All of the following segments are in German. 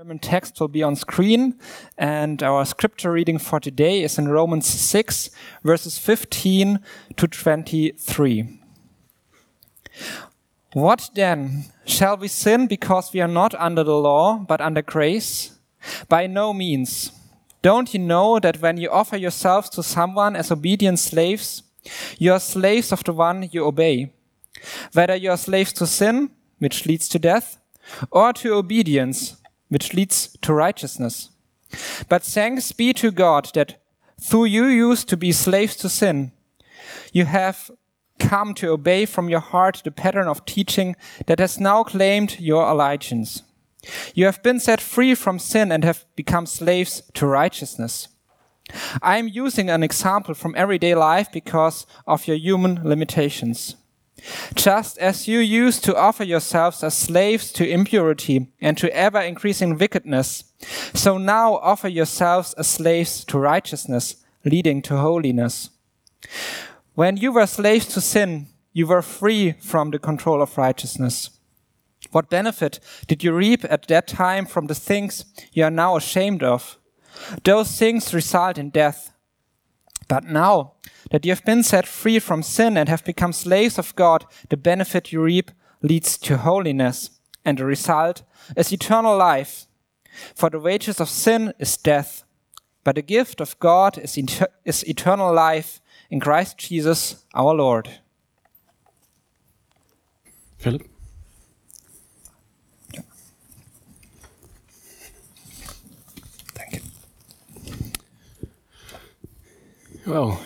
German text will be on screen, and our scripture reading for today is in Romans 6, verses 15 to 23. What then? Shall we sin because we are not under the law, but under grace? By no means. Don't you know that when you offer yourselves to someone as obedient slaves, you are slaves of the one you obey? Whether you are slaves to sin, which leads to death, or to obedience, which leads to righteousness. But thanks be to God that through you used to be slaves to sin, you have come to obey from your heart the pattern of teaching that has now claimed your allegiance. You have been set free from sin and have become slaves to righteousness. I am using an example from everyday life because of your human limitations. Just as you used to offer yourselves as slaves to impurity and to ever increasing wickedness, so now offer yourselves as slaves to righteousness, leading to holiness. When you were slaves to sin, you were free from the control of righteousness. What benefit did you reap at that time from the things you are now ashamed of? Those things result in death. But now that you have been set free from sin and have become slaves of God, the benefit you reap leads to holiness, and the result is eternal life. For the wages of sin is death, but the gift of God is, is eternal life in Christ Jesus our Lord. Philip? Danke. Well,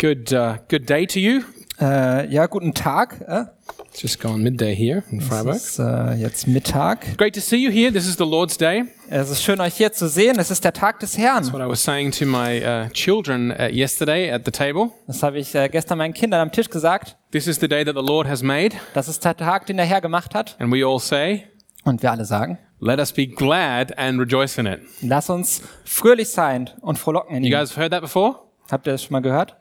good uh, good day to you. Äh, ja, guten Tag. Äh? It's just gone midday here in Es Freiburg. ist äh, jetzt Mittag. Great to see you here. This is the Lord's Day. Es ist schön, euch hier zu sehen. Es ist der Tag des Herrn. What I was saying to my uh, children uh, yesterday at the table. Das habe ich gestern meinen Kindern am Tisch gesagt. This is the day that the Lord has made, Das ist der Tag, den der Herr gemacht hat. and we all say, Und wir alle sagen, "Let us be glad and rejoice in it." lass uns fröhlich sein und frohlocken in You ihm. guys have heard that before? Habt ihr das schon mal gehört?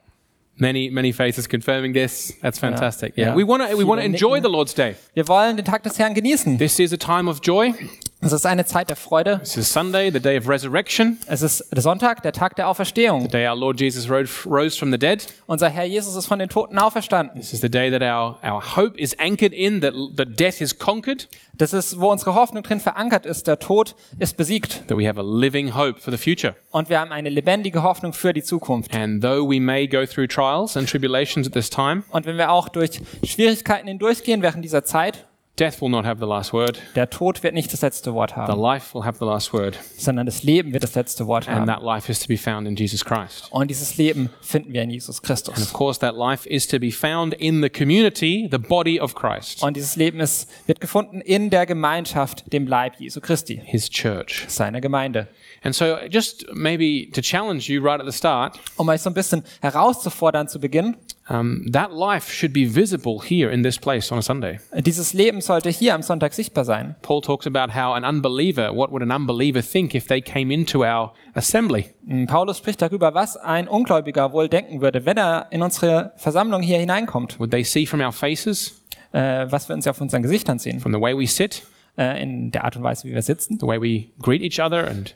Many, many faces confirming this. That's fantastic. Yeah, we want to we want to enjoy the Lord's Day. Wir wollen den Tag des Herrn genießen. This is a time of joy. Es ist eine Zeit der Freude. This is Sunday, the day of resurrection, Es ist der Sonntag, der Tag der Auferstehung. the day our Lord Jesus rose, from the dead. Unser Herr Jesus ist von den Toten auferstanden. This is the day that our, our hope is anchored in, that, that death is conquered, Das ist, wo unsere Hoffnung drin verankert ist. Der Tod ist besiegt. that we have a living hope for the future. Und wir haben eine lebendige Hoffnung für die Zukunft. And though we may go through trials and tribulations at this time, Und wenn wir auch durch Schwierigkeiten hindurchgehen während dieser Zeit, death will not have the last word. der Tod wird nicht das letzte Wort The haben, life will have the last word. sondern das Leben wird das letzte Wort And haben. that life is to be found in Jesus Christ. Und dieses Leben finden wir in Jesus And Christus. of course, that life is to be found in the community, the body of Christ, Und dieses Leben ist, wird gefunden in der Gemeinschaft, dem Leib Jesu Christi, his church. seiner Gemeinde. And so, just maybe to challenge you right at the start, Um euch so ein bisschen herauszufordern zu Beginn, um, that life should be visible here in this place on a Sunday. dieses Leben sollte hier am Sonntag sichtbar sein. Paul talks about how an unbeliever, what would an unbeliever think if they came into our assembly? Mm, Paulus spricht darüber, was ein Ungläubiger wohl denken würde, wenn er in unsere Versammlung hier hineinkommt, Would they see from our faces, äh, was wir uns auf unseren Gesichtern sehen, from the way we sit, äh, in der Art und Weise, wie wir sitzen, the way we greet each other and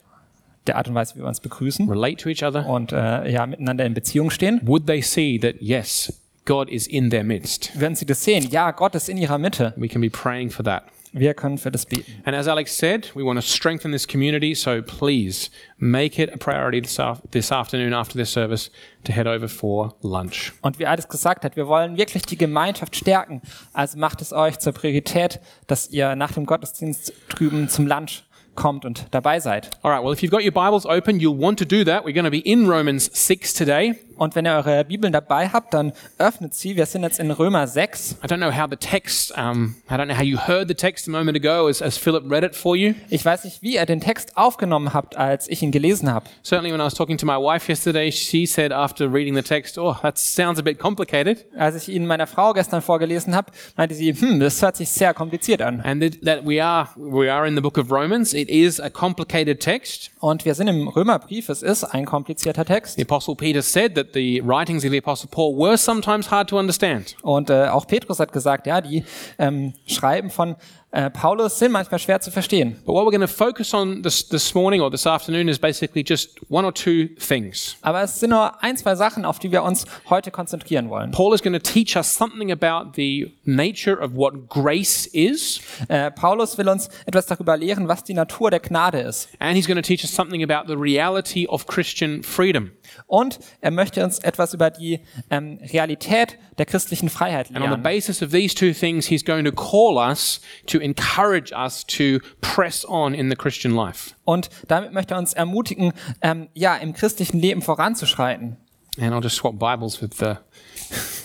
der Art und Weise, wie wir uns begrüßen relate to each other? und äh, ja, miteinander in Beziehung stehen. Would they see that, yes, God is in their midst? Werden sie das sehen? Ja, Gott ist in ihrer Mitte. We can be praying for that. Wir können für das beten. And as Alex said, we want to strengthen this community, so please make it a priority this, af- this afternoon after this service to head over for lunch. Und wie Alex gesagt hat, wir wollen wirklich die Gemeinschaft stärken. Also macht es euch zur Priorität, dass ihr nach dem Gottesdienst drüben zum Lunch kommt und dabei seid. All right, well, if you've got your Bibles open, you'll want to do that. We're going to be in Romans 6 today. Und wenn ihr eure Bibeln dabei habt, dann öffnet sie. Wir sind jetzt in Römer 6. I don't know how the text, um, I don't know how you heard the text a moment ago as, as Philip read it for you. Ich weiß nicht, wie ihr den Text aufgenommen habt, als ich ihn gelesen habe. Certainly, when I was talking to my wife yesterday, she said after reading the text, Oh, that sounds a bit complicated. Als ich ihn meiner Frau gestern vorgelesen habe, meinte sie, hm, das hört sich sehr kompliziert an. And that, we are we are in the book of Romans. It is a complicated text. Und wir sind im Römerbrief. Es ist ein komplizierter Text. The Apostle Peter said that the writings of the Apostle Paul were sometimes hard to understand. Und äh, auch Petrus hat gesagt, ja, die ähm, Schreiben von äh, Paulus sind manchmal schwer zu verstehen. But what we're going to focus on this, this morning or this afternoon is basically just one or two things. Aber es sind nur ein, zwei Sachen, auf die wir uns heute konzentrieren wollen. Paul is going to teach us something about the nature of what grace is, Äh, Paulus will uns etwas darüber lehren, was die Natur der Gnade ist. and he's going to teach us something about the reality of Christian freedom. Und er möchte uns etwas über die ähm, Realität der christlichen Freiheit And on the basis of these two things, he's going to call us to encourage us to press on in the Christian life. Und damit möchte er uns ermutigen, ähm, ja, im christlichen Leben voranzuschreiten. And I'll just swap Bibles with the.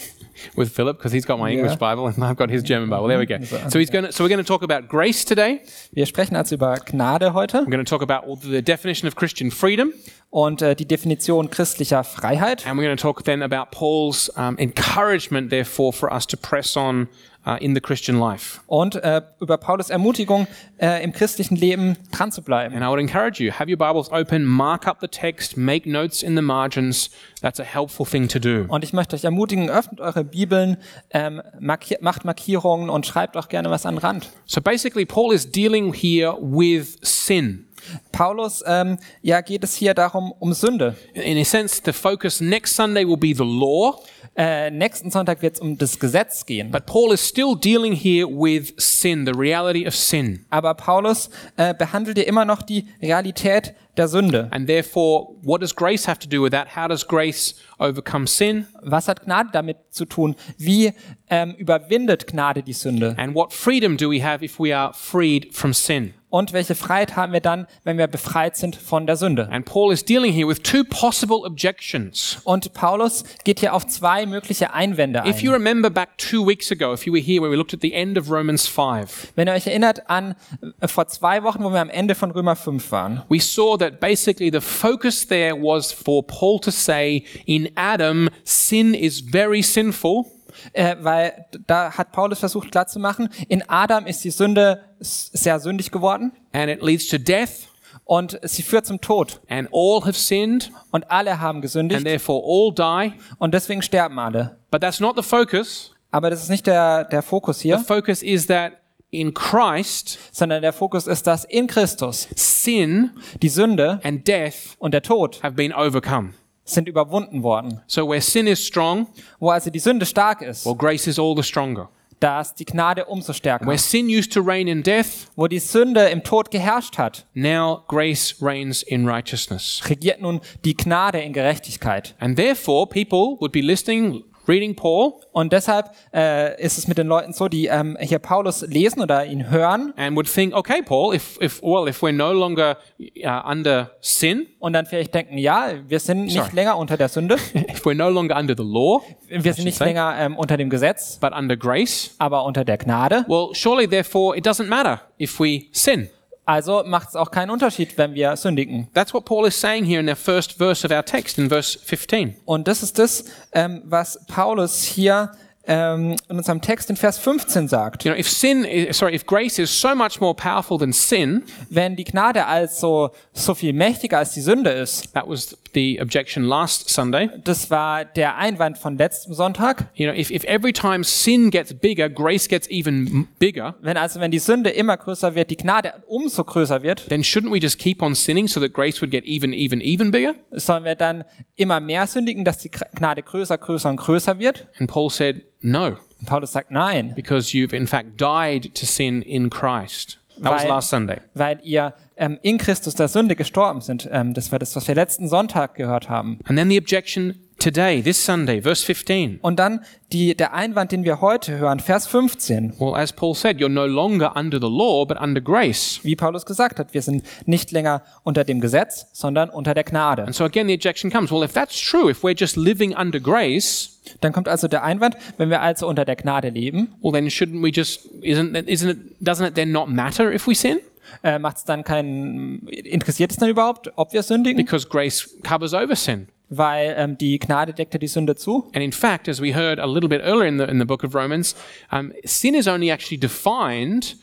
With Philip, because he's got my English Yeah. Bible and I've got his German Bible. There we go. So he's going to. So we're going to talk about grace today. Wir sprechen also über Gnade heute We're going to talk about the definition of Christian freedom, und äh, die Definition christlicher Freiheit. and we're going to talk then about Paul's um, encouragement, therefore, for us to press on uh, in the Christian life. Und äh, über Paulus Ermutigung, äh, im christlichen Leben dran zu bleiben. And I would encourage you, have your Bibles open, mark up the text, make notes in the margins. That's a helpful thing to do. Und ich möchte euch ermutigen, öffnet eure Bibeln, ähm, markier macht Markierungen und schreibt auch gerne was an den Rand. So basically, Paul is dealing here with sin. Paulus, ähm, ja, geht es hier darum, um Sünde. In a sense, the focus next Sunday will be the law, Äh, nächsten Sonntag wird es um das Gesetz gehen. but Paul is still dealing here with sin, the reality of sin. Aber Paulus äh, behandelt hier immer noch die Realität der Sünde. And therefore, what does grace have to do with that? How does grace overcome sin? Was hat Gnade damit zu tun? Wie ähm, überwindet Gnade die Sünde? And what freedom do we have if we are freed from sin? Und welche Freiheit haben wir dann, wenn wir befreit sind von der Sünde? And Paul is dealing here with two possible objections. Und Paulus geht hier auf zwei mögliche Einwände If you ein. remember back two weeks ago, if you were here when we looked at the end of Romans 5, Wenn ihr euch erinnert an äh, vor zwei Wochen, wo wir am Ende von Römer 5 waren, we saw that basically the focus there was for Paul to say, in Adam, sin is very sinful, äh, weil da hat Paulus versucht klarzumachen, in Adam ist die Sünde sehr sündig geworden and it leads to death, und sie führt zum Tod. and all have sinned, Und alle haben and gesündigt therefore all die. und deswegen sterben alle. But that's not the focus. Aber das ist nicht der, der Fokus The hier, focus is that in Christ, sondern der Fokus ist, dass in Christus sin die Sünde and death und der Tod have been overcome. sind überwunden worden. So where sin is strong, Wo also die Sünde stark ist, well, grace is all the stronger. da ist die Gnade umso stärker. Where sin used to reign in death, Wo die Sünde im Tod geherrscht hat, now grace reigns in righteousness. regiert nun die Gnade in Gerechtigkeit. And therefore, people would be listening, reading Paul, Und deshalb äh, ist es mit den Leuten so, die ähm, hier Paulus lesen oder ihn hören and would think, okay, Paul, if, if well, if we're no longer uh, under sin, und dann vielleicht denken, ja, wir sind nicht Sorry. länger unter der Sünde, if we're no longer under the law, wir sind nicht say. länger ähm, unter dem Gesetz, but under grace, aber unter der Gnade. well, surely, therefore, it doesn't matter if we sin. Also macht es auch keinen Unterschied, wenn wir sündigen. That's what Paul is saying here in the first verse of our text, in verse 15. Und das ist das, ähm, was Paulus hier ähm, in unserem Text in Vers 15 sagt. You know, if sin, is, sorry, if grace is so much more powerful than sin, Wenn die Gnade also so viel mächtiger als die Sünde ist, that was the objection last Sunday. das war der Einwand von letztem Sonntag. You know, if, if every time sin gets bigger, grace gets even bigger, Wenn also, wenn die Sünde immer größer wird, die Gnade umso größer wird, then shouldn't we just keep on sinning so that grace would get even, even, even bigger? sollen wir dann immer mehr sündigen, dass die Gnade größer, größer und größer wird? And Paul said, no, Und Paulus sagt nein, because you've in fact died to sin in Christ. That was last Sunday. weil ihr ähm, in Christus der Sünde gestorben sind. Ähm, das war das, was wir letzten Sonntag gehört haben. And then the objection today, this Sunday, verse 15. Und dann die, der Einwand, den wir heute hören, Vers 15. Well, as Paul said, you're no longer under the law, but under grace. Wie Paulus gesagt hat, wir sind nicht länger unter dem Gesetz, sondern unter der Gnade. And so again, the objection comes, well, if that's true, if we're just living under grace, Dann kommt also der Einwand, wenn wir also unter der Gnade leben, well, then shouldn't we just, isn't, it- isn't it, doesn't it then not matter if we sin? Äh, macht es dann keinen, interessiert es dann überhaupt, ob wir sündigen? Because grace covers over sin. Weil ähm, die Gnade deckt ja die Sünde zu. And in fact, as we heard a little bit earlier in the, in the book of Romans, um, sin is only actually defined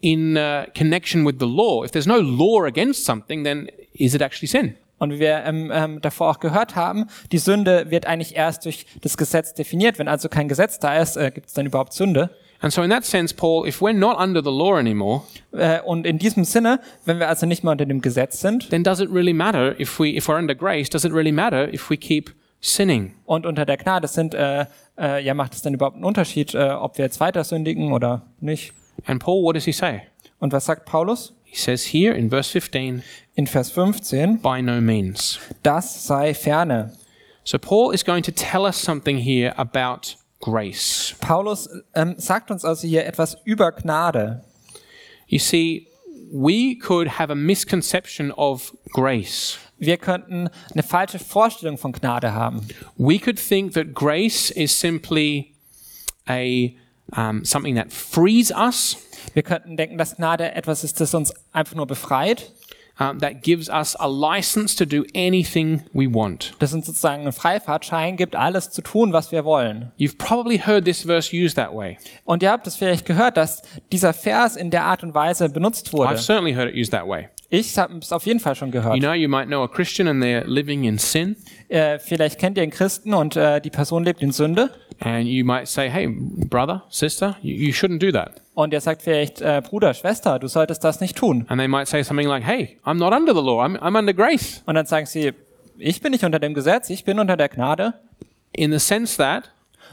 in uh, connection with the law. If there's no law against something, then is it actually sin? Und wie wir ähm, ähm, davor auch gehört haben, die Sünde wird eigentlich erst durch das Gesetz definiert. Wenn also kein Gesetz da ist, äh, gibt es dann überhaupt Sünde. And so, in that sense, Paul, if we're not under the law anymore, Äh, und in diesem Sinne, wenn wir also nicht mehr unter dem Gesetz sind then does it really matter if we, if we're under grace? Does it really matter if we keep sinning? und unter der Gnade sind, äh, äh, ja, macht es denn überhaupt einen Unterschied, äh, ob wir jetzt weiter sündigen oder nicht? And Paul, what does he say? Und was sagt Paulus? He says here in verse 15, In Vers 15, by no means. das sei ferne. So, Paul is going to tell us something here about grace. Paulus ähm, sagt uns also hier etwas über Gnade. You see, we could have a misconception of grace. Wir könnten eine falsche Vorstellung von Gnade haben. We could think that grace is simply a um, something that frees us, Wir könnten denken, dass Gnade etwas ist, das uns einfach nur befreit, that gives us a license to do anything we want. das uns sozusagen einen Freifahrtschein gibt, alles zu tun, was wir wollen. You've probably heard this verse used that way. Und ihr habt es vielleicht gehört, dass dieser Vers in der Art und Weise benutzt wurde. I've certainly heard it used that way. Ich habe es auf jeden Fall schon gehört. You know, you might know a Christian and they're living in sin, Äh, vielleicht kennt ihr einen Christen und äh, die Person lebt in Sünde. and you might say, "Hey, brother, sister, you, you shouldn't do that." Und er sagt vielleicht, äh, Bruder, Schwester, du solltest das nicht tun. And they might say something like, "Hey, I'm not under the law. I'm, I'm under grace." Und dann sagen sie, ich bin nicht unter dem Gesetz, ich bin unter der Gnade. In the sense that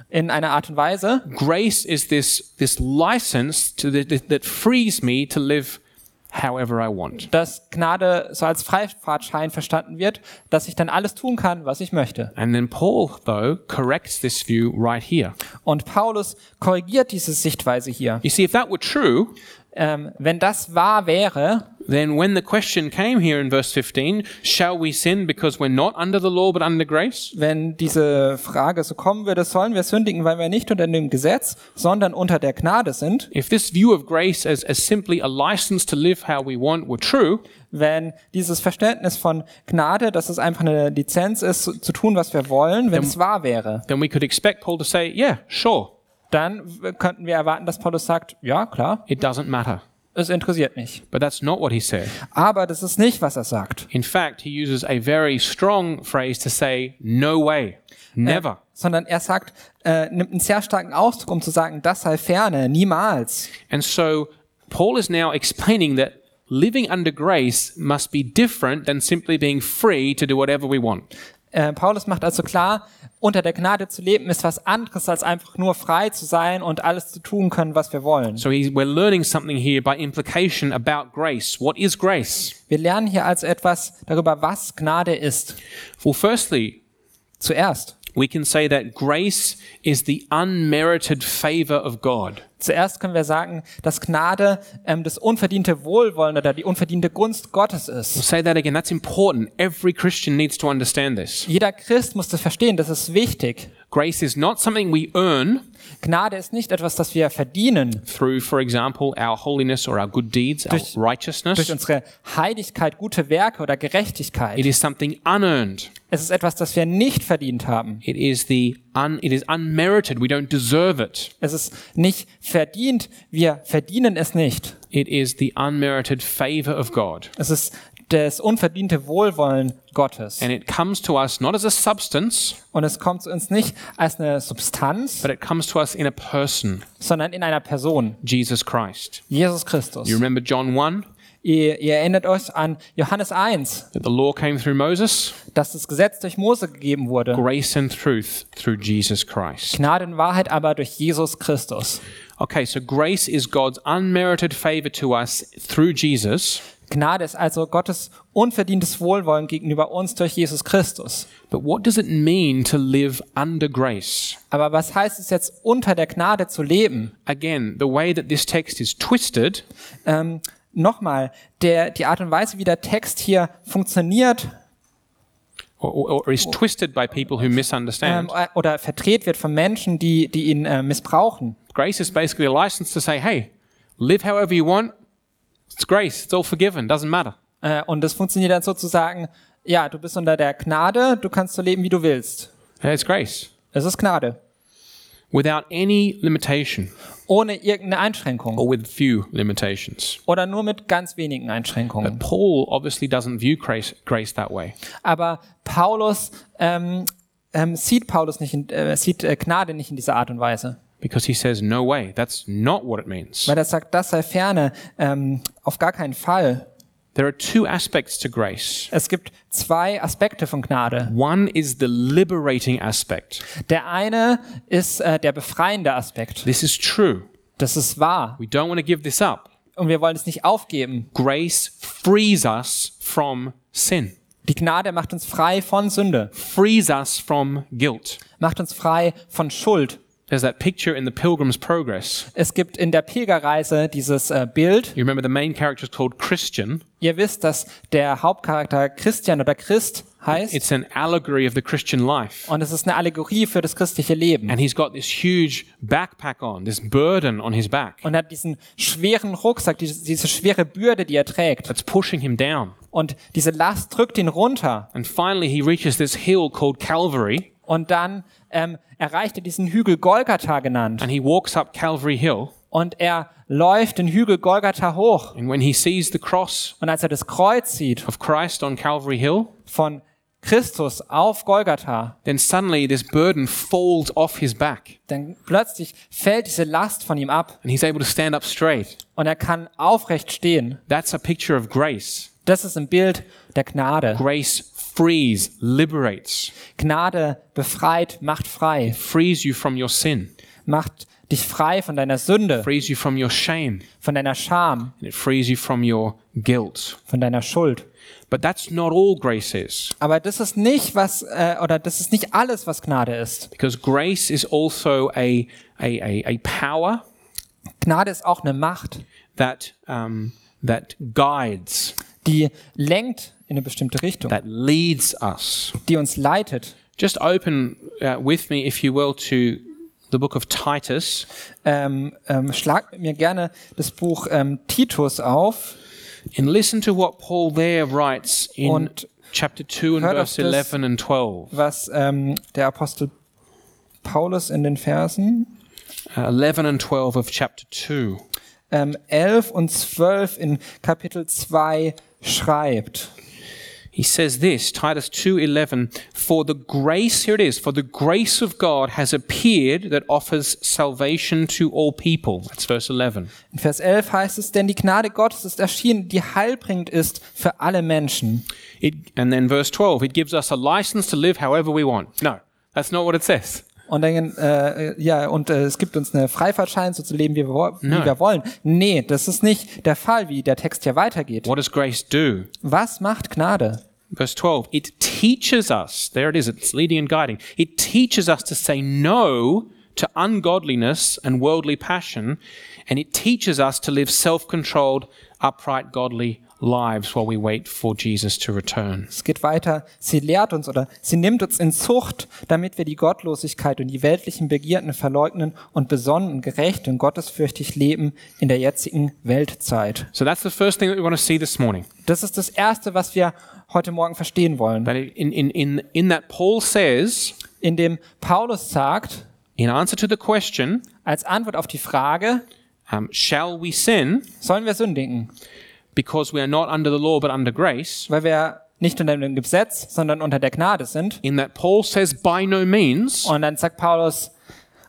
In einer Art und Weise, grace is this this license to the, that, that frees me to live however I want. dass Gnade so als Freifahrtschein verstanden wird, dass ich dann alles tun kann, was ich möchte. And then Paul, though, corrects this view right here. Und Paulus korrigiert diese Sichtweise hier. You see, if that were true, Ähm, wenn das wahr wäre, then when the question came here in verse 15, shall we sin because we're not under the law but under grace? wenn diese Frage so kommen würde, sollen wir sündigen, weil wir nicht unter dem Gesetz, sondern unter der Gnade sind, If this view of grace as, as simply a license to live how we want were true, wenn dieses Verständnis von Gnade, dass es einfach eine Lizenz ist, zu, tun, was wir wollen, wenn es wahr wäre, then we could expect Paul to say, yeah, sure, dann könnten wir erwarten, dass Paulus sagt, ja, klar, it doesn't matter. es interessiert mich. But that's not what he said. Aber das ist nicht, was er sagt. In fact, he uses a very strong phrase to say, no way, never. sondern er sagt, äh, nimmt einen sehr starken Ausdruck, um zu sagen, das sei ferne, niemals. And so Paul is now explaining that living under grace must be different than simply being free to do whatever we want. Äh, Paulus macht also klar, unter der Gnade zu leben ist was anderes, als einfach nur frei zu sein und alles zu tun können, was wir wollen. So we're learning something here by implication about grace. What is grace? Wir lernen hier also etwas darüber, was Gnade ist. Well, firstly, Zuerst. We can say that grace is the unmerited favor of God. Zuerst können wir sagen, dass Gnade ähm, das unverdiente Wohlwollen oder die unverdiente Gunst Gottes ist. say that again. That's important. Every Christian needs to understand this. Jeder Christ muss das verstehen, das ist wichtig. Grace is not something we earn Gnade ist nicht etwas, das wir verdienen through, for example, our holiness or our good deeds, our Durch- righteousness. durch unsere Heiligkeit, gute Werke oder Gerechtigkeit. It is something unearned. Es ist etwas, das wir nicht verdient haben. It is the un, it is unmerited. We don't deserve it. Es ist nicht verdient. Wir verdienen es nicht. It is the unmerited favor of God. Es ist das unverdiente Wohlwollen Gottes. And it comes to us not as a substance, Und es kommt zu uns nicht als eine Substanz, but it comes to us in a person, sondern in einer Person. Jesus Christ. Jesus Christus. You remember John 1, Ihr, ihr erinnert euch an Johannes 1, that the law came through Moses? dass das Gesetz durch Mose gegeben wurde. Grace and truth through Jesus Christ. Gnade und Wahrheit aber durch Jesus Christus. Okay, so grace is God's unmerited favor to us through Jesus. Gnade ist also Gottes unverdientes Wohlwollen gegenüber uns durch Jesus Christus. But what does it mean to live under grace? Aber was heißt es jetzt, unter der Gnade zu leben? Again, the way that this text is twisted Ähm, Nochmal, der, die Art und Weise, wie der Text hier funktioniert or, or, is twisted by people who ähm, misunderstand. oder verdreht wird von Menschen, die, die ihn äh, missbrauchen. Grace is basically a license to say, hey, live however you want. It's grace. It's all forgiven. Doesn't matter. Äh, und das funktioniert dann sozusagen, ja, du bist unter der Gnade, du kannst so leben, wie du willst. It's grace. Es ist Gnade. Without any limitation Ohne irgendeine Einschränkung. or with few limitations. Oder nur mit ganz wenigen Einschränkungen. Paul obviously doesn't view grace, grace that way. Aber Paulus ähm, ähm, sieht Paulus nicht, in, äh, sieht äh, Gnade nicht in dieser Art und Weise. Because he says, no way, that's not what it means. Weil er sagt, das sei ferne, ähm, auf gar keinen Fall. There are two aspects to grace. Es gibt zwei Aspekte von Gnade. One is the liberating aspect. Der eine ist äh, der befreiende Aspekt. This is true. Das ist wahr. We don't want to give this up. Und wir wollen es nicht aufgeben. Grace frees us from sin, Die Gnade macht uns frei von Sünde, frees us from guilt. macht uns frei von Schuld. There's that picture in the Pilgrim's Progress. Es gibt in der Pilgerreise dieses äh, Bild. You remember the main character is called Christian. Ihr wisst, dass der Hauptcharakter Christian oder Christ heißt. It's an allegory of the Christian life. Und es ist eine Allegorie für das christliche Leben. And he's got this huge backpack on, this burden on his back Und er hat diesen schweren Rucksack, diese, diese schwere Bürde, die er trägt. that's pushing him down. Und diese Last drückt ihn runter. And finally, he reaches this hill called Calvary, Und dann ähm, erreicht er diesen Hügel Golgatha genannt. and he walks up Calvary Hill. Und er läuft den Hügel Golgatha hoch. And when he sees the cross Und als er das Kreuz sieht of Christ on Calvary Hill, von Christus auf Golgatha, then suddenly this burden falls off his back, dann plötzlich fällt diese Last von ihm ab and he's able to stand up straight. und er kann aufrecht stehen. That's a picture of grace. Das ist ein Bild der Gnade. Grace frees, liberates, Gnade befreit, macht frei, frees you from your sin, macht dich frei von deiner Sünde, frees you from your shame, von deiner Scham, and it frees you from your guilt. von deiner Schuld. But that's not all grace is, Aber das ist nicht was äh, oder das ist nicht alles, was Gnade ist. because grace is also a, a, a, a power Gnade ist auch eine Macht, that, um, that guides, die lenkt in eine bestimmte Richtung, that leads us. die uns leitet. Just open uh, with me, if you will, to the book of Titus. Ähm, ähm, schlag mit mir gerne das Buch ähm, Titus auf And listen to what Paul there writes in Und chapter 2 and verse das- 11 and 12. was ähm, der Apostel Paulus in den Versen Uh, 11 and 12 of chapter 2. ähm, 11 und 12 in Kapitel 2 schreibt. He says this, Titus 2:11, for the grace here it is, for the grace of God has appeared that offers salvation to all people. That's verse 11. In Vers 11 heißt es, denn die Gnade Gottes ist erschienen, die heilbringend ist für alle Menschen. It, and then verse 12, it gives us a license to live however we want. No, that's not what it says. Und dann, äh, ja, und äh, es gibt uns eine Freifahrtschein, so zu leben, wie wir, wie Nein. wir wollen. Nee, das ist nicht der Fall, wie der Text hier weitergeht. What does grace do? Was macht Gnade? Verse 12, it teaches us, there it is, it's leading and guiding. It teaches us to say no to ungodliness and worldly passion, and it teaches us to live self controlled, upright, godly lives while we wait for Jesus to return. Es geht weiter. Sie lehrt uns oder sie nimmt uns in Zucht, damit wir die Gottlosigkeit und die weltlichen Begierden verleugnen und besonnen gerecht und gottesfürchtig leben in der jetzigen Weltzeit. So that's the first thing that we want to see this morning. Das ist das Erste, was wir heute Morgen verstehen wollen. That in, in, in, in that Paul says, In dem Paulus sagt, in answer to the question, als Antwort auf die Frage, um, shall we sin sollen wir sündigen? Because we are not under the law but under grace? Weil wir nicht unter dem Gesetz, sondern unter der Gnade sind. In that Paul says, by no means, Und dann sagt Paulus,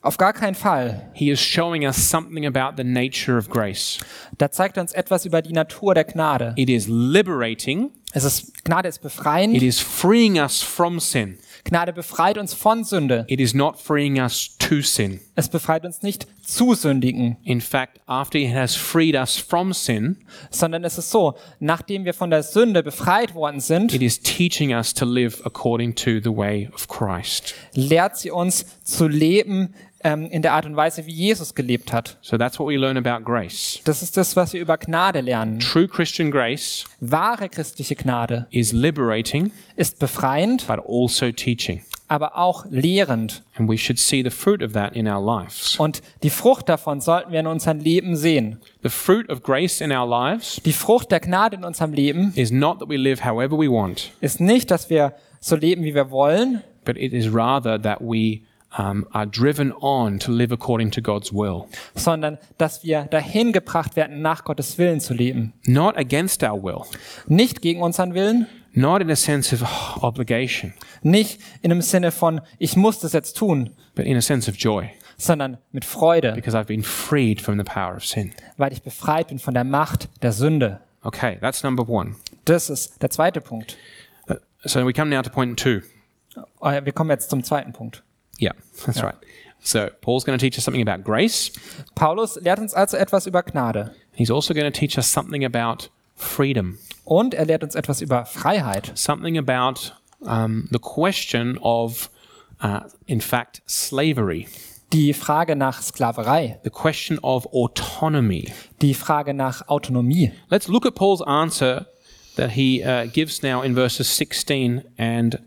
auf gar keinen Fall. he is showing us something about the nature of grace. Da zeigt er uns etwas über die Natur der Gnade. It is liberating, Es ist, Gnade ist befreiend. it is freeing us from sin. Gnade befreit uns von Sünde. It is not freeing us to sin. Es befreit uns nicht zu sündigen, In fact, after he has freed us from sin, sondern es ist so, nachdem wir von der Sünde befreit worden sind, it is teaching us to live according to the way of Christ. lehrt sie uns zu leben ähm, in der Art und Weise, wie Jesus gelebt hat. So that's what we learn about grace. Das ist das, was wir über Gnade lernen. True Christian grace Wahre christliche Gnade is liberating, ist befreiend, but also teaching. aber auch lehrend. And we should see the fruit of that in our lives. Und die Frucht davon sollten wir in unserem Leben sehen. The fruit of grace in our lives Die Frucht der Gnade in unserem Leben is not that we live however we want, ist nicht, dass wir so leben, wie wir wollen, but it is rather that we um, are driven on to live according to God's will, sondern dass wir dahin gebracht werden, nach Gottes Willen zu leben. not against our will, Nicht gegen unseren Willen, not in a sense of obligation, nicht in dem Sinne von, ich muss das jetzt tun, but in a sense of joy. sondern mit Freude, because I've been freed from the power of sin. weil ich befreit bin von der Macht der Sünde. Okay, that's number one. Das ist der zweite Punkt. So we come now to point two. Äh, Wir kommen jetzt zum zweiten Punkt. Yeah, that's right. So Paul's going to teach us something about grace. Paulus lehrt uns also etwas über Gnade He's also going to teach us something about freedom, und er lehrt uns etwas über Freiheit, something about um, the question of, uh, in fact, slavery, die Frage nach Sklaverei, the question of autonomy. die Frage nach Autonomie. Let's look at Paul's answer that he uh, gives now in verses 16 and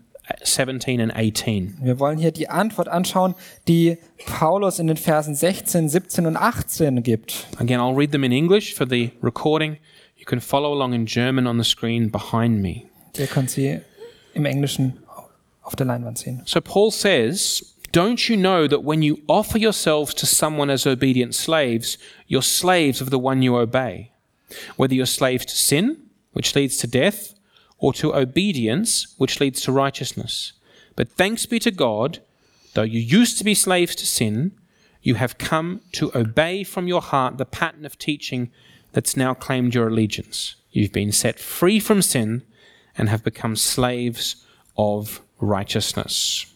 17 and 18. Wir wollen hier die Antwort anschauen, die Paulus in den Versen 16, 17 und 18 gibt. Again, I'll read them in English for the recording. You can follow along in German on the screen behind me. Ihr könnt sie im Englischen auf der Leinwand sehen. So Paul says, Don't you know that when you offer yourselves to someone as obedient slaves, you're slaves of the one you obey? Whether you're slaves to sin, which leads to death, or to obedience, which leads to righteousness. But thanks be to God, though you used to be slaves to sin, you have come to obey from your heart the pattern of teaching that's now claimed your allegiance. You've been set free from sin and have become slaves of righteousness.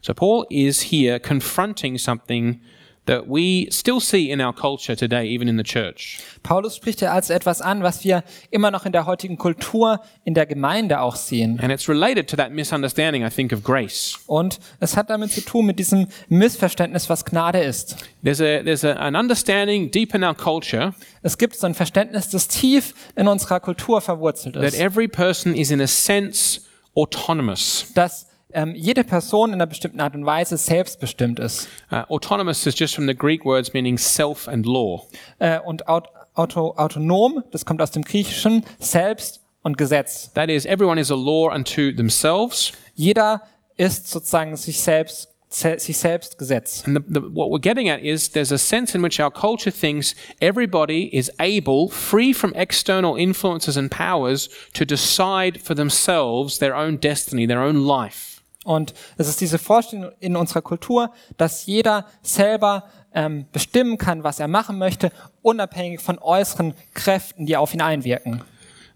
So, Paul is here confronting something that we still see in our culture today, even in the church. Paulus spricht ja also etwas an, was wir immer noch in der heutigen Kultur, in der Gemeinde auch sehen. And it's related to that misunderstanding, I think, of grace. Und es hat damit zu tun mit diesem Missverständnis, was Gnade ist. There's, a, there's a, an understanding deep in our culture Es gibt so ein Verständnis, das tief in unserer Kultur verwurzelt that ist, every person is, in a sense, autonomous. dass ähm, jede Person in einer bestimmten Art und Weise selbstbestimmt ist. Uh, autonomous is just from the Greek words meaning self and law. Äh, und aut auto autonom, das kommt aus dem Griechischen, selbst und Gesetz. That is, everyone is a law unto themselves. Jeder ist sozusagen sich selbst, se sich selbst Gesetz. And the, the, what we're getting at is there's a sense in which our culture thinks everybody is able, free from external influences and powers, to decide for themselves their own destiny, their own life. Und es ist diese Vorstellung in unserer Kultur, dass jeder selber ähm, bestimmen kann, was er machen möchte, unabhängig von äußeren Kräften, die auf ihn einwirken.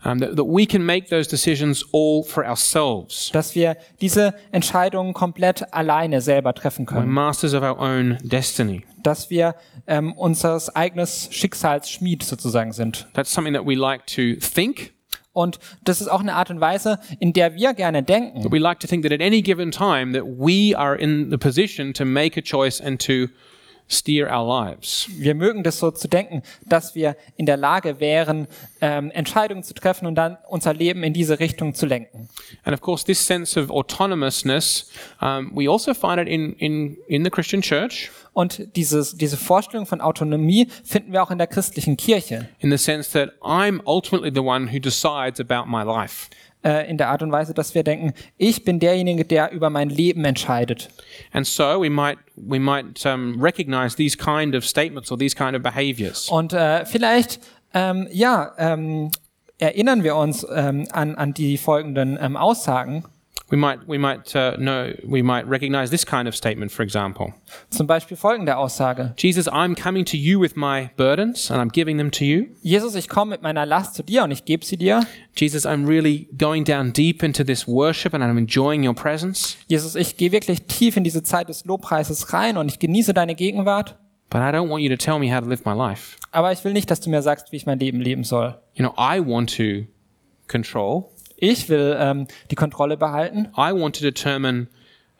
Um, that, that we can make those decisions all for ourselves. Dass wir diese Entscheidungen komplett alleine selber treffen We're können. masters of our own destiny. Dass wir ähm, unseres eigenes Schicksals Schmied sozusagen sind. That's something that we like to think. Und das ist auch eine Art und Weise, in der wir gerne denken. But we like to think that at any given time that we are in the position to make a choice and to steer our lives. Wir mögen das so zu denken, dass wir in der Lage wären, ähm, Entscheidungen zu treffen und dann unser Leben in diese Richtung zu lenken. And of course, this sense of autonomousness, um, we also find it in, in, in the Christian church, Und dieses, diese Vorstellung von Autonomie finden wir auch in der christlichen Kirche. in the sense that I'm ultimately the one who decides about my life. Äh, in der Art und Weise, dass wir denken, ich bin derjenige, der über mein Leben entscheidet. And so we might, we might um, recognize these kind of statements or these kind of behaviors. Und äh, vielleicht, ähm, ja, ähm, erinnern wir uns ähm, an, an die folgenden ähm, Aussagen. We might, we might uh, know, we might recognize this kind of statement, for example. Zum Beispiel folgende Aussage. Jesus, I'm coming to you with my burdens and I'm giving them to you. Jesus, ich komme mit meiner Last zu dir und ich gebe sie dir. Jesus, I'm really going down deep into this worship and I'm enjoying your presence. Jesus, ich gehe wirklich tief in diese Zeit des Lobpreises rein und ich genieße deine Gegenwart. But I don't want you to tell me how to live my life. Aber ich will nicht, dass du mir sagst, wie ich mein Leben leben soll. You know, I want to control. Ich will ähm, die Kontrolle behalten. I want to determine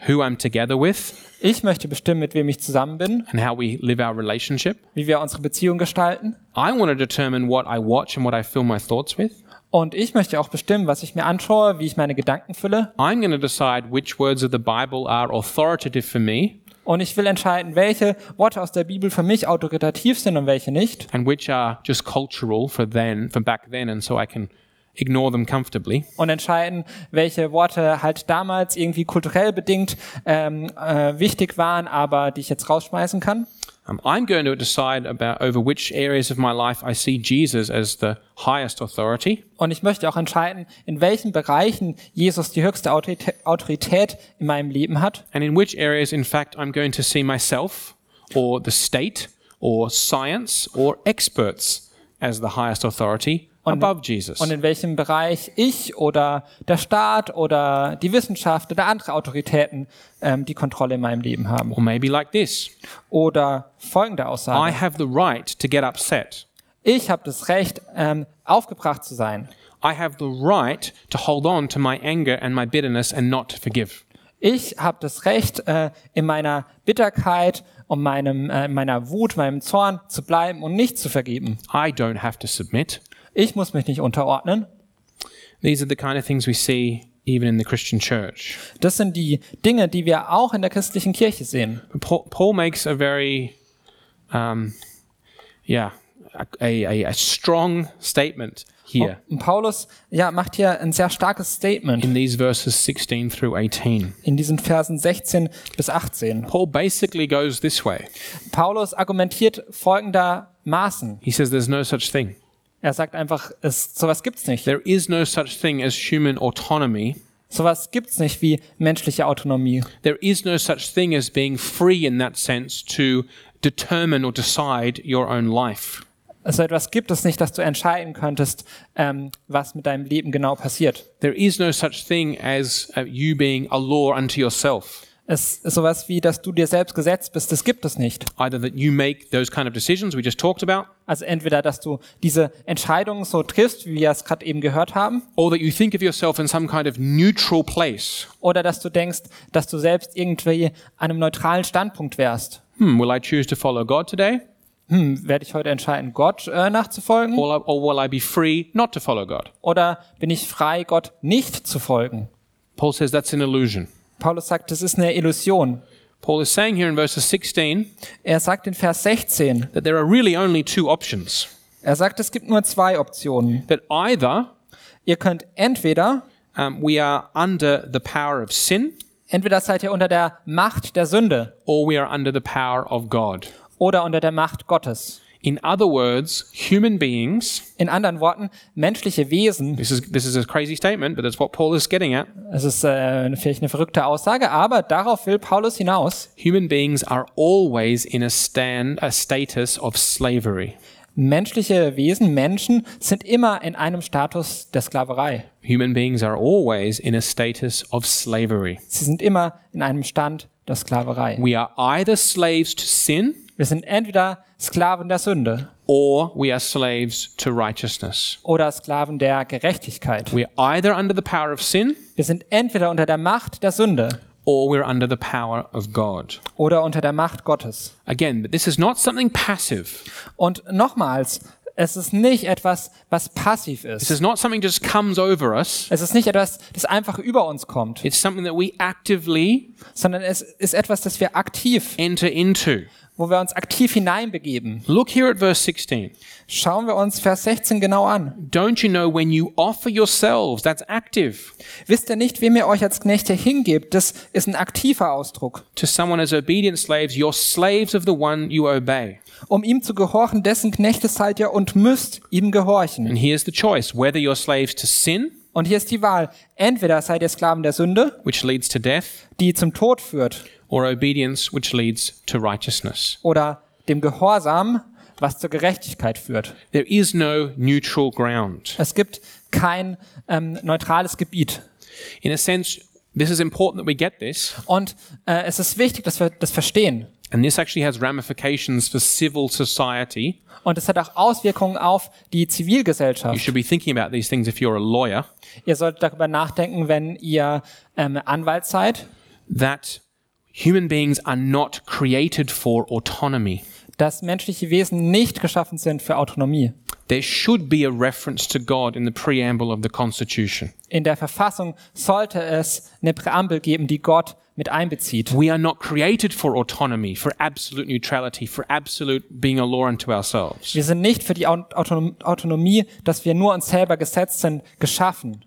who I'm together with Ich möchte bestimmen, mit wem ich zusammen bin, and how we live our relationship. wie wir unsere Beziehung gestalten. I want to determine what I watch and what I fill my thoughts with. Und ich möchte auch bestimmen, was ich mir anschaue, wie ich meine Gedanken fülle. I'm going to decide which words of the Bible are authoritative for me Und ich will entscheiden, welche Worte aus der Bibel für mich autoritativ sind und welche nicht. and which are just cultural for then, for back then, and so I can ignore them comfortably. Und entscheiden, welche Worte halt damals irgendwie kulturell bedingt ähm, äh, wichtig waren, aber die ich jetzt rausschmeißen kann. Um, I'm going to decide about over which areas of my life I see Jesus as the highest authority, Und ich möchte auch entscheiden, in welchen Bereichen Jesus die höchste Autoritä- Autorität in meinem Leben hat and in which areas, in fact, I'm going to see myself or the state or science or experts as the highest authority above Jesus. und in welchem Bereich ich oder der Staat oder die Wissenschaft oder andere Autoritäten ähm, die Kontrolle in meinem Leben haben. Or maybe like this Oder folgende I Aussage. have the right to get upset. Ich habe das Recht, ähm, aufgebracht zu sein. I have the right to hold on to my anger and my bitterness and not to forgive. Ich habe das Recht, äh, in meiner Bitterkeit und meinem, äh, meiner Wut, meinem Zorn zu bleiben und nicht zu vergeben. I don't have to submit. Ich muss mich nicht unterordnen. These are the kind of things we see even in the Christian church. Das sind die Dinge, die wir auch in der christlichen Kirche sehen. Paul, Paul makes a very, um, yeah, a, a, a strong statement here Und Paulus ja, macht hier ein sehr starkes Statement in these verses 16 through 18. in diesen Versen 16 bis 18. Paul basically goes this way. Paulus argumentiert folgendermaßen. He says there's no such thing. Er sagt einfach, es, sowas gibt's nicht. There is no such thing as human autonomy. Sowas gibt's nicht wie menschliche Autonomie. There is no such thing as being free in that sense to determine or decide your own life. Also etwas gibt es nicht, dass du entscheiden könntest, ähm, was mit deinem Leben genau passiert. There is no such thing as uh, you being a law unto yourself. Es ist sowas wie, dass du dir selbst gesetzt bist, das gibt es nicht. Either that you make those kind of decisions we just talked about, Also entweder, dass du diese Entscheidungen so triffst, wie wir es gerade eben gehört haben, or that you think of yourself in some kind of neutral place. oder dass du denkst, dass du selbst irgendwie an einem neutralen Standpunkt wärst. Hmm, will I choose to follow God today, Hm, werde ich heute entscheiden, Gott äh, nachzufolgen? or, or will I be free not to follow God? Oder bin ich frei, Gott nicht zu folgen? Paul says that's an illusion. Paulus sagt, das ist eine Illusion. Paul is saying here in verses 16 Er sagt in Vers 16, that there are really only two options. er sagt, es gibt nur zwei Optionen. That either Ihr könnt entweder, um, we are under the power of sin, entweder seid ihr unter der Macht der Sünde or we are under the power of God. oder unter der Macht Gottes. In other words, human beings, In anderen Worten, menschliche Wesen, this is, this is a crazy statement, but that's what Paul is getting at. es ist äh, vielleicht eine verrückte Aussage, aber darauf will Paulus hinaus. Human beings are always in a stand, a status of slavery. Menschliche Wesen, Menschen, sind immer in einem Status der Sklaverei. Human beings are always in a status of slavery. Sie sind immer in einem Stand der Sklaverei. We are either slaves to sin Wir sind entweder Sklaven der Sünde or we are slaves to righteousness. oder Sklaven der Gerechtigkeit. We are either under the power of sin Wir sind entweder unter der Macht der Sünde or we're under the power of God. oder unter der Macht Gottes. Again, but this is not something passive. Und nochmals, es ist nicht etwas, was passiv This ist. is not something just comes over us. Es ist nicht etwas, das einfach über uns kommt, It's something that we actively sondern es ist etwas, das wir aktiv, enter into. Wo wir uns aktiv hineinbegeben. Look here at verse 16. Schauen wir uns Vers 16 genau an. Don't you know when you offer yourselves, that's active, Wisst ihr nicht, wem ihr euch als Knechte hingebt? Das ist ein aktiver Ausdruck. to someone as obedient slaves, you're slaves of the one you obey. Um ihm zu gehorchen, dessen Knechte seid ihr und müsst ihm gehorchen. And here's the choice whether you're slaves to sin, Und hier ist die Wahl. Entweder seid ihr Sklaven der Sünde, which leads to death, die zum Tod führt, or obedience, which leads to righteousness. oder dem Gehorsam, was zur Gerechtigkeit führt. There is no neutral ground. Es gibt kein ähm, neutrales Gebiet. In a sense, this is important that we get this, Und äh, es ist wichtig, dass wir das verstehen. and this actually has ramifications for civil society. Und es hat auch Auswirkungen auf die You Zivilgesellschaft. should be thinking about these things if you're a lawyer, Ihr solltet darüber nachdenken, wenn ihr ähm, Anwalt seid, that human beings are not created for autonomy. dass menschliche Wesen nicht geschaffen sind für Autonomie. There should be a reference to God in the preamble of the Constitution. In der Verfassung sollte es eine Präambel geben, die Gott mit einbezieht. We are not created for autonomy, for absolute neutrality, for absolute being a law unto ourselves. Wir sind nicht für die Au- Autonom Autonomie, dass wir nur uns selber gesetzt sind, geschaffen.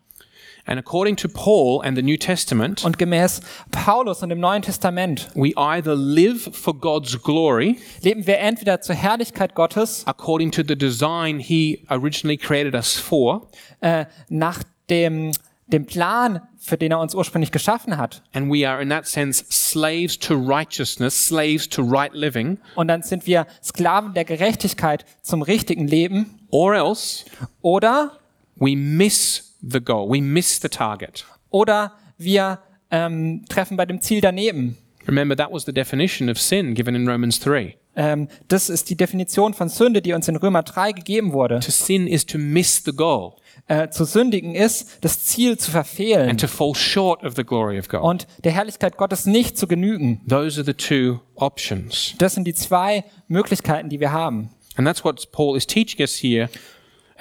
And according to Paul and the New Testament, Und gemäß Paulus und dem Neuen Testament we either live for God's glory leben wir entweder zur Herrlichkeit Gottes according to the design He originally created us for, äh, nach dem, dem Plan, für den er uns ursprünglich geschaffen hat. and we are in that sense slaves to righteousness, slaves to right living, Und dann sind wir Sklaven der Gerechtigkeit zum richtigen Leben. or else Oder, we miss the goal, we miss the target. oder wir ähm, treffen bei dem Ziel daneben. Remember, that was the definition of sin given in Romans 3. Ähm, das ist die Definition von Sünde, die uns in Römer 3 gegeben wurde. To sin is to miss the goal Äh, zu sündigen ist, das Ziel zu verfehlen and to fall short of the glory of God. und der Herrlichkeit Gottes nicht zu genügen. Those are the two options. Das sind die zwei Möglichkeiten, die wir haben. And that's what Paul is teaching us here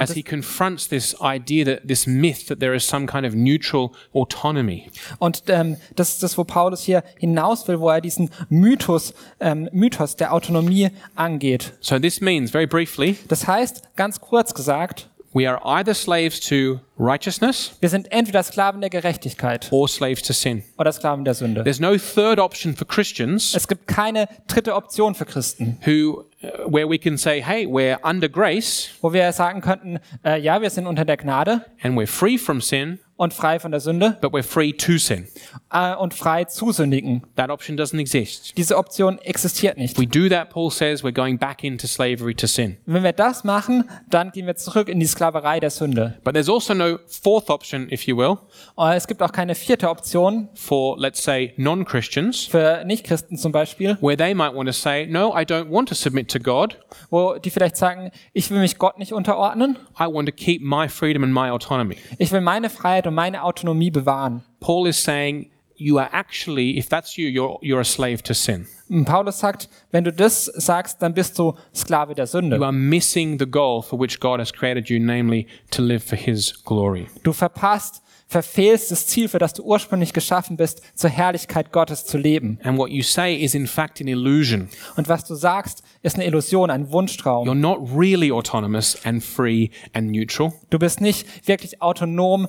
as he confronts this idea that this myth that there is some kind of neutral autonomy. Und ähm, das ist das, wo Paulus hier hinaus will, wo er diesen Mythos, ähm, Mythos der Autonomie angeht. So this means, very briefly, Das heißt, ganz kurz gesagt, we are either slaves to righteousness wir sind entweder Sklaven der Gerechtigkeit or slaves to sin. oder Sklaven der Sünde. There's no third option for Christians Es gibt keine dritte Option für Christen, who where we can say, hey, we're under grace wo wir sagen könnten, äh, ja, wir sind unter der Gnade and we're free from sin, und frei von der Sünde but we're free to sin. äh, und frei zu sündigen. That option doesn't exist. Diese Option existiert nicht. If we do that, Paul says, we're going back into slavery to sin. Wenn wir das machen, dann gehen wir zurück in die Sklaverei der Sünde. But there's also no fourth option, if you will, Äh, Es gibt auch keine vierte Option for, let's say, non Christians, für Nichtchristen zum Beispiel, where they might want to say, no, I don't want to submit to God. wo die vielleicht sagen, ich will mich Gott nicht unterordnen, I want to keep my freedom and my autonomy. ich will meine Freiheit und meine Autonomie bewahren. Paul is saying, you are actually, if that's you, you're, you're a slave to sin. Paulus sagt, wenn du das sagst, dann bist du Sklave der You Sünde. are missing the goal for which God has created you, namely to live for his glory. Du verpasst, verfehlst das Ziel, für das du ursprünglich geschaffen bist, zur Herrlichkeit Gottes zu leben. And what you say is, in fact, an illusion. Und was du sagst, ist eine Illusion, ein Wunschtraum. You're not really autonomous and free and neutral. Du bist nicht wirklich autonom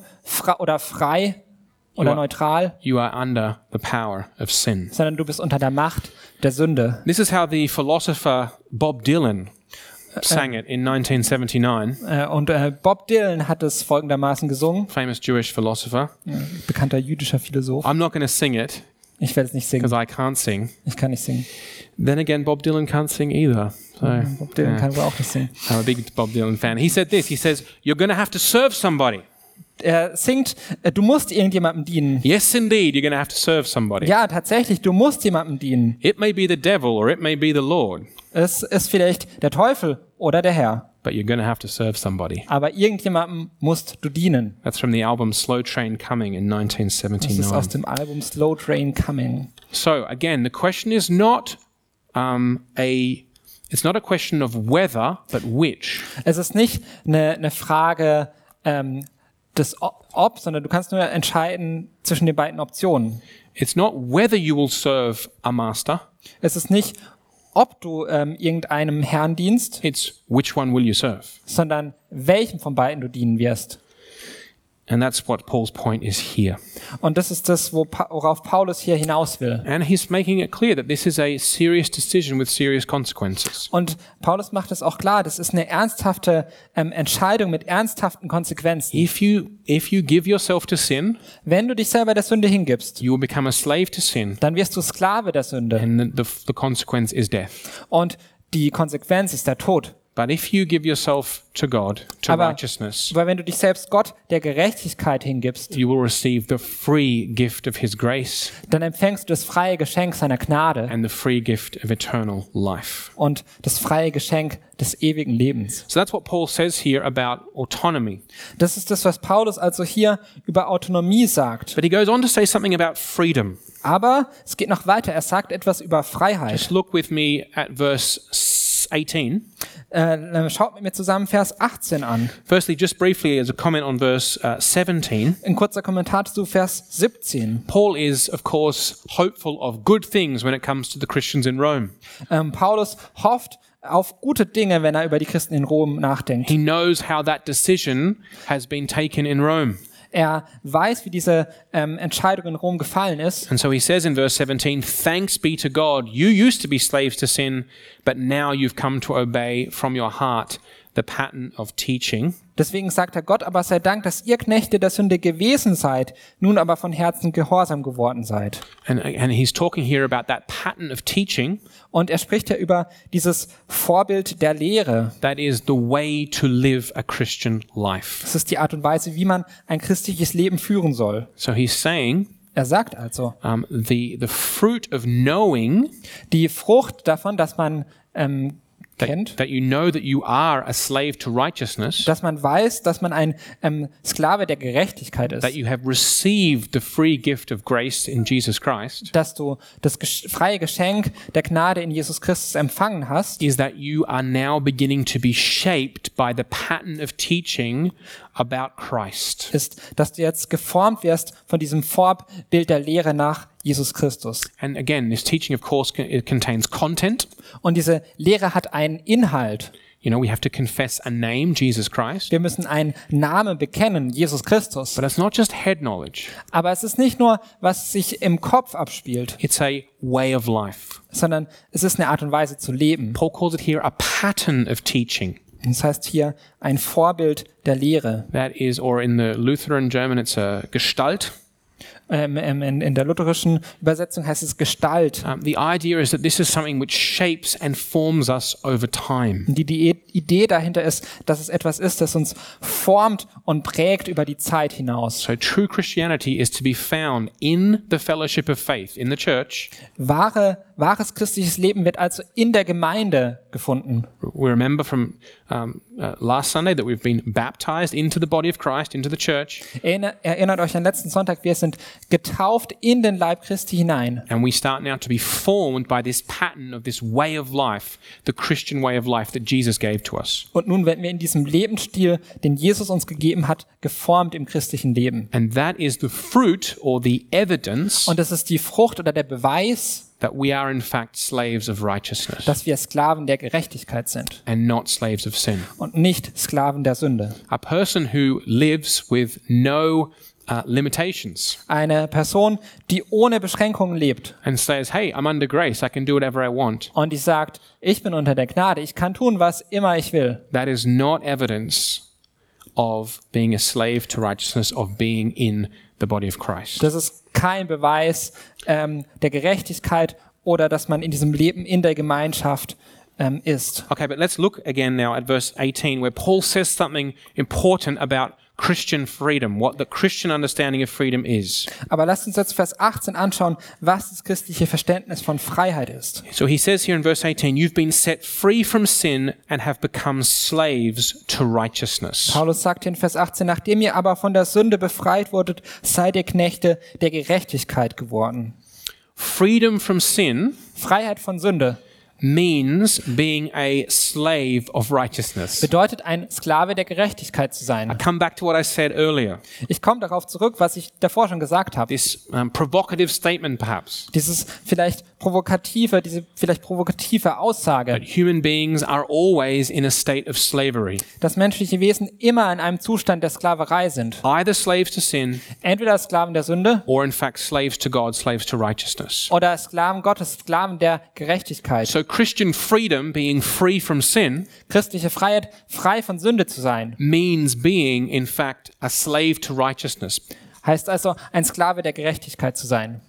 oder frei oder Ja. neutral, You are under the power of sin. sondern du bist unter der Macht der Sünde. This is how the philosopher Bob Dylan sang it in 1979, Äh, Und äh, Bob Dylan hat es folgendermaßen gesungen, famous Jewish philosopher. bekannter jüdischer Philosoph. I'm not going to sing it Ich werde es nicht singen. because I can't sing. Ich kann nicht singen. Then again, Bob Dylan can't sing either. So mhm, Bob Dylan yeah. kann wohl auch nicht singen. I'm a big Bob Dylan fan. He said this. He says, "You're going to have to serve somebody." Er singt, äh, du musst irgendjemandem dienen. Yes, indeed, you're going to have to serve somebody. Ja, tatsächlich, du musst jemandem dienen. It may be the devil or it may be the Lord, Es ist vielleicht der Teufel oder der Herr. but you're going to have to serve somebody. Aber irgendjemandem musst du dienen. That's from the album Slow Train Coming in Das ist 1979. aus dem Album Slow Train Coming. So again, the question is not um, a it's not a question of whether, but which. Es ist nicht eine, eine Frage ähm, Ob, ob, sondern du kannst nur entscheiden zwischen den beiden Optionen. It's not whether you will serve a master, Es ist nicht, ob du ähm, irgendeinem Herrn dienst, it's which one will you serve. sondern welchem von beiden du dienen wirst. And that's what Paul's point is here. Und das ist das, worauf Paulus hier hinaus will. And he's making it clear that this is a serious decision with serious consequences. Und Paulus macht es auch klar, das ist eine ernsthafte ähm, Entscheidung mit ernsthaften Konsequenzen. If you if you give yourself to sin, Wenn du dich selber der Sünde hingibst, you will become a slave to sin, dann wirst du Sklave der Sünde. and the, the, the consequence is death. Und die Konsequenz ist der Tod. But if you give yourself to God, to Aber- righteousness, Aber wenn du dich selbst Gott der Gerechtigkeit hingibst, you will receive the free gift of His grace dann empfängst du das freie Geschenk seiner Gnade and the free gift of eternal life. und das freie Geschenk des ewigen Lebens. So that's what Paul says here about autonomy. Das ist das, was Paulus also hier über Autonomie sagt. But he goes on to say something about freedom. Aber es geht noch weiter. Er sagt etwas über Freiheit. Just look with me at verse 18. Äh, schaut mit mir zusammen Vers 18 an. Firstly, just briefly as a comment on verse uh, 17. Ein kurzer Kommentar zu Vers 17. Paul is, of course, hopeful of good things when it comes to the Christians in Rome. Ähm, Paulus hofft auf gute Dinge, wenn er über die Christen in Rom nachdenkt. He knows how that decision has been taken in Rome. Er weiß, wie diese ähm, Entscheidung in Rom gefallen ist. And so he says in verse 17, Thanks be to God, you used to be slaves to sin, but now you've come to obey from your heart the pattern of teaching. Deswegen sagt er Gott aber sei Dank, dass ihr Knechte der Sünde gewesen seid, nun aber von Herzen gehorsam geworden seid. And, and he's talking here about that pattern of teaching. Und er spricht ja über dieses Vorbild der Lehre. That is the way to live a Christian life. Das ist die Art und Weise, wie man ein christliches Leben führen soll. So he's saying Er sagt also, um, the, the fruit of knowing die Frucht davon, dass man ähm, kennt, that you know that you are a slave to righteousness, dass man weiß, dass man ein ähm, Sklave der Gerechtigkeit that ist, you have received the free gift of grace in Jesus Christ, dass du das gesch- freie Geschenk der Gnade in Jesus Christus empfangen hast, is that you are now beginning to be shaped by the pattern of teaching about Christ. ist, dass du jetzt geformt wirst von diesem Vorbild der Lehre nach Jesus Christus. And again, this teaching, of course, it contains content. Und diese Lehre hat einen Inhalt. You know, we have to confess a name, Jesus Christ. Wir müssen einen Namen bekennen, Jesus Christus. But it's not just head knowledge, Aber es ist nicht nur, was sich im Kopf abspielt, it's a way of life. sondern es ist eine Art und Weise zu leben. Paul calls it here a pattern of teaching. Das heißt hier ein Vorbild der Lehre. That is, or in the Lutheran German, it's a Gestalt. Ähm, ähm, in, in der lutherischen Übersetzung heißt es Gestalt. Um, the idea is that this is something which shapes and forms us over time. Die, die Idee dahinter ist, dass es etwas ist, das uns formt und prägt über die Zeit hinaus. So true Christianity is to be found in the fellowship of faith, in the church. Wahre, wahres christliches Leben wird also in der Gemeinde gefunden. We remember from um, uh, last Sunday that we've been baptized into the body of Christ, into the church, Erinner, erinnert euch an letzten Sonntag, wir sind getauft in den Leib Christi hinein. and we start now to be formed by this pattern of this way of life, the Christian way of life that Jesus gave to us. Und nun werden wir in diesem Lebensstil, den Jesus uns gegeben hat, geformt im christlichen Leben. And that is the fruit or the evidence Und das ist die Frucht oder der Beweis, that we are in fact slaves of righteousness dass wir Sklaven der Gerechtigkeit sind and not slaves of sin. und nicht Sklaven der Sünde. A person who lives with no uh, limitations Eine Person, die ohne Beschränkungen lebt and says, Hey, I'm under grace, I can do whatever I want. und die sagt, ich bin unter der Gnade, ich kann tun, was immer ich will. That is not evidence of being a slave to righteousness, of being in the body of Christ. Das ist kein Beweis ähm, der Gerechtigkeit oder dass man in diesem Leben in der Gemeinschaft ähm, ist. Okay, but let's look again now at verse 18, where Paul says something important about Christian freedom, what the Christian understanding of freedom is. Aber lasst uns jetzt Vers 18 anschauen, was das christliche Verständnis von Freiheit ist. So he says here in verse 18, You've been set free from sin and have become slaves to righteousness. Paulus sagt in Vers 18, nachdem ihr aber von der Sünde befreit wurdet, seid ihr Knechte der Gerechtigkeit geworden. Freedom from sin Freiheit von Sünde means being a slave of righteousness. bedeutet, ein Sklave der Gerechtigkeit zu sein. Come back to what I said earlier. Ich komme darauf zurück, was ich davor schon gesagt habe. This um, provocative statement, perhaps, Dieses vielleicht provokative, diese vielleicht provokative Aussage, that human beings are always in a state of slavery, dass menschliche Wesen immer in einem Zustand der Sklaverei sind. either slaves to sin Entweder Sklaven der Sünde or, in fact, slaves to God, slaves to righteousness. oder Sklaven Gottes, Sklaven der Gerechtigkeit. So, Christian freedom, being free from sin, Christliche Freiheit, frei von Sünde zu sein, means being, in fact, a slave to righteousness. heißt also, ein Sklave der Gerechtigkeit zu sein.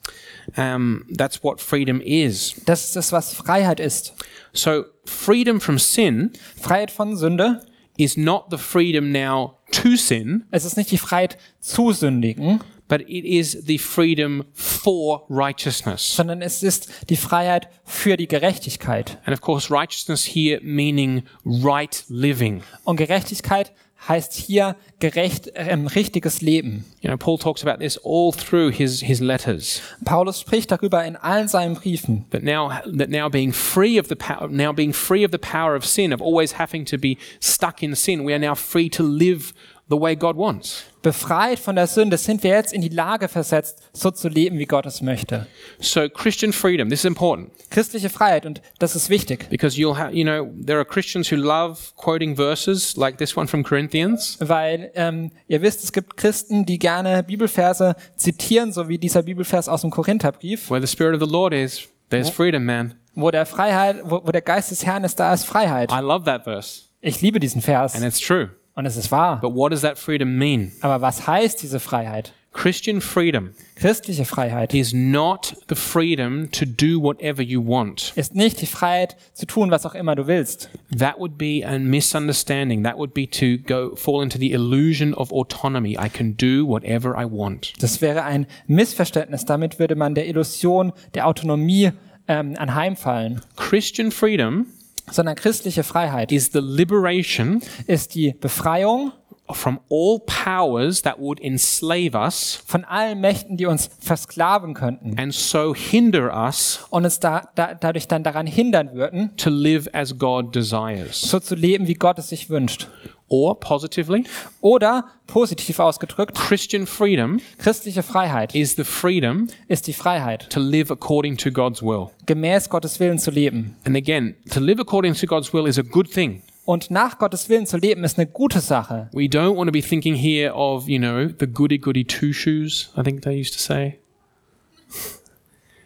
Um, that's what freedom is. Das ist es, was Freiheit ist. So, freedom from sin Freiheit von Sünde, is not the freedom now to sin, es ist nicht die Freiheit zu sündigen, but it is the freedom for righteousness. sondern es ist die Freiheit für die Gerechtigkeit. And of course, righteousness here meaning right living. Und Gerechtigkeit heißt hier gerecht, ähm, richtiges Leben. You know, Paul talks about this all through his, his letters. Paulus spricht darüber in allen seinen Briefen, But now, that now being free of the power, now being free of the power of sin, of always having to be stuck in sin, we are now free to live the way God wants. Befreit von der Sünde, sind wir jetzt in die Lage versetzt, so zu leben, wie Gott es möchte. So Christian freedom, this is important Christliche Freiheit, und das ist wichtig, because you'll have, you know, there are Christians who love quoting verses like this one from Corinthians. weil ähm, ihr wisst, es gibt Christen, die gerne Bibelverse zitieren, so wie dieser Bibelvers aus dem Korintherbrief, Where the Spirit of the Lord is, there's freedom, man. wo der Freiheit, wo, wo der Geist des Herrn ist, da ist Freiheit. I love that verse, Ich liebe diesen Vers and it's true. Und es ist wahr. But what does that freedom mean? Aber was heißt diese Freiheit? Christian freedom Christliche Freiheit is not the freedom to do whatever you want. ist nicht die Freiheit zu tun, was auch immer du willst. That would be a misunderstanding. That would be to go fall into the illusion of autonomy. I can do whatever I want. Das wäre ein Missverständnis. Damit würde man der Illusion der Autonomie ähm, anheimfallen. Christian freedom Sondern christliche Freiheit is the liberation ist die Befreiung from all powers that would enslave us von allen Mächten, die uns versklaven könnten and so hinder us und uns da, da, dadurch dann daran hindern würden, to live as God desires. so zu leben, wie Gott es sich wünscht. Or positively, Oder positiv ausgedrückt, Christian freedom christliche Freiheit is the freedom ist die Freiheit, to live according to God's will. gemäß Gottes Willen zu leben. And again, to live according to God's will is a good thing. Und nach Gottes Willen zu leben ist eine gute Sache. We don't want to be thinking here of, you know, the goody goody two shoes, I think they used to say.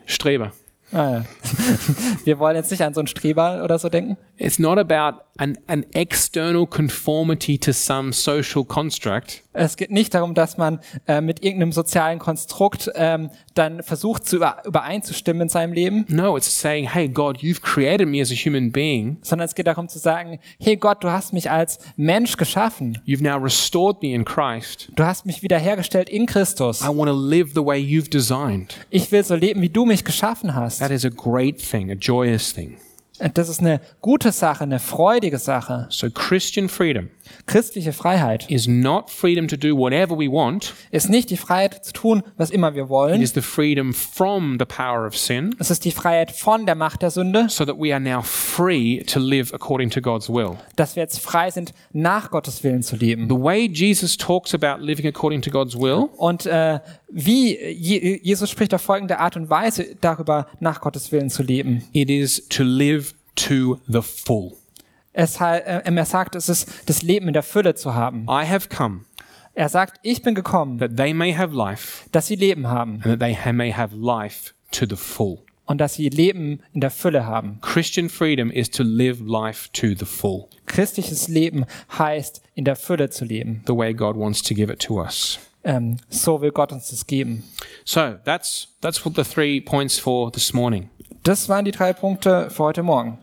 Streber. Ah, ja. Wir wollen jetzt nicht an so einen Streber oder so denken. It's not about an, an external conformity to some social construct. Es geht nicht darum, dass man äh, mit irgendeinem sozialen Konstrukt ähm, dann versucht zu über, übereinzustimmen in seinem Leben, No, it's saying, hey, God, you've created me as a human being. sondern es geht darum zu sagen, hey Gott, du hast mich als Mensch geschaffen. You've now restored me in Christ. Du hast mich wiederhergestellt in Christus. I want to live the way you've designed. Ich will so leben, wie du mich geschaffen hast. That is a great thing, a joyous thing. Das ist eine gute Sache, eine freudige Sache. So, Christian freedom Christliche Freiheit is not freedom to do whatever we want, ist nicht die Freiheit zu tun, was immer wir it wollen. is the freedom from the power of sin, Es ist die Freiheit von der Macht der Sünde, so that we are now free to live according to God's will. dass wir jetzt frei sind, nach Gottes Willen zu leben. The way Jesus talks about living according to God's will Und äh, wie Je Jesus spricht auf folgende Art und Weise darüber, nach Gottes Willen zu leben. it is to live to the full. Es, äh, er sagt, es ist das Leben in der Fülle zu haben. I have come Er sagt, ich bin gekommen, that they may have life dass sie Leben haben and that they may have life to the full. und dass sie Leben in der Fülle haben. Christian freedom is to live life to the full, Christliches Leben heißt, in der Fülle zu leben. the way God wants to give it to us. Ähm, so will Gott uns das geben. So that's that's what the three points for this morning. Das waren die drei Punkte für heute Morgen.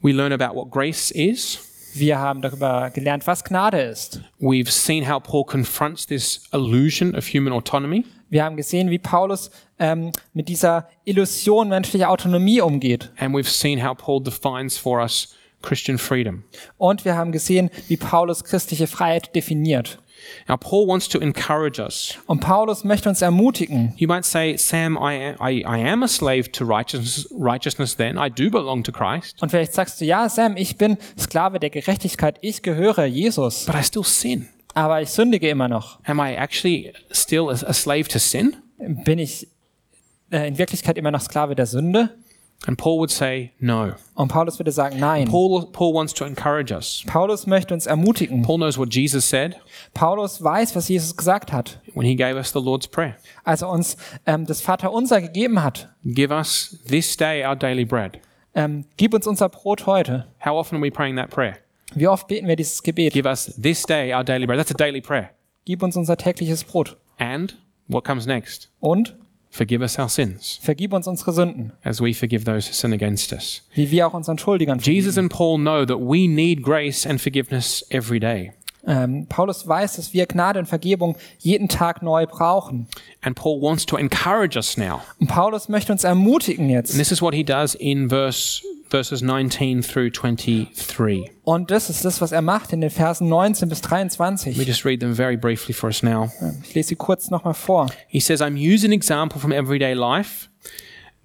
We learn about what grace is. Wir haben darüber gelernt, was Gnade ist. We've seen how Paul confronts this illusion of human autonomy. Wir haben gesehen, wie Paulus ähm, mit dieser Illusion menschlicher Autonomie umgeht. And we've seen how Paul defines for us Christian freedom. Und wir haben gesehen, wie Paulus christliche Freiheit definiert. Now, Paul wants to encourage us. Und Paulus möchte uns ermutigen. You might say, Sam, I, I, I am a slave to righteousness, righteousness then. I do belong to Christ, Und vielleicht sagst du, ja, Sam, ich bin Sklave der Gerechtigkeit, ich gehöre Jesus, but I still sin. aber ich sündige immer noch. Am I actually still a, slave to sin? Bin ich äh, in Wirklichkeit immer noch Sklave der Sünde? And Paul would say, no. Und Paulus würde sagen, nein. Paul, Paul wants to encourage us. Paulus möchte uns ermutigen. Paul knows what Jesus said Paulus weiß, was Jesus gesagt hat, when he gave us the Lord's Prayer als er uns ähm, das Vaterunser gegeben hat. Give us this day our daily bread. Ähm, gib uns unser Brot heute. How often are we praying that prayer? Wie oft beten wir dieses Gebet? Give us this day our daily bread. That's a daily prayer. Gib uns unser tägliches Brot. And what comes next? Und Forgive us our sins vergib uns unsere Sünden, as we forgive those who sin against us. wie wir auch unseren Schuldigern Jesus and Paul know that we need grace and forgiveness every day. Ähm, Paulus weiß, dass wir Gnade und Vergebung jeden Tag neu brauchen. And Paul wants to encourage us now. Und Paulus möchte uns ermutigen And jetzt. this is what he does in verse verses 19 through 23. Und das ist das, was er macht in den Versen 19 bis Let me 23. just read them very briefly for us now. Ich lese sie kurz nochmal vor. He says, I'm using an example from everyday life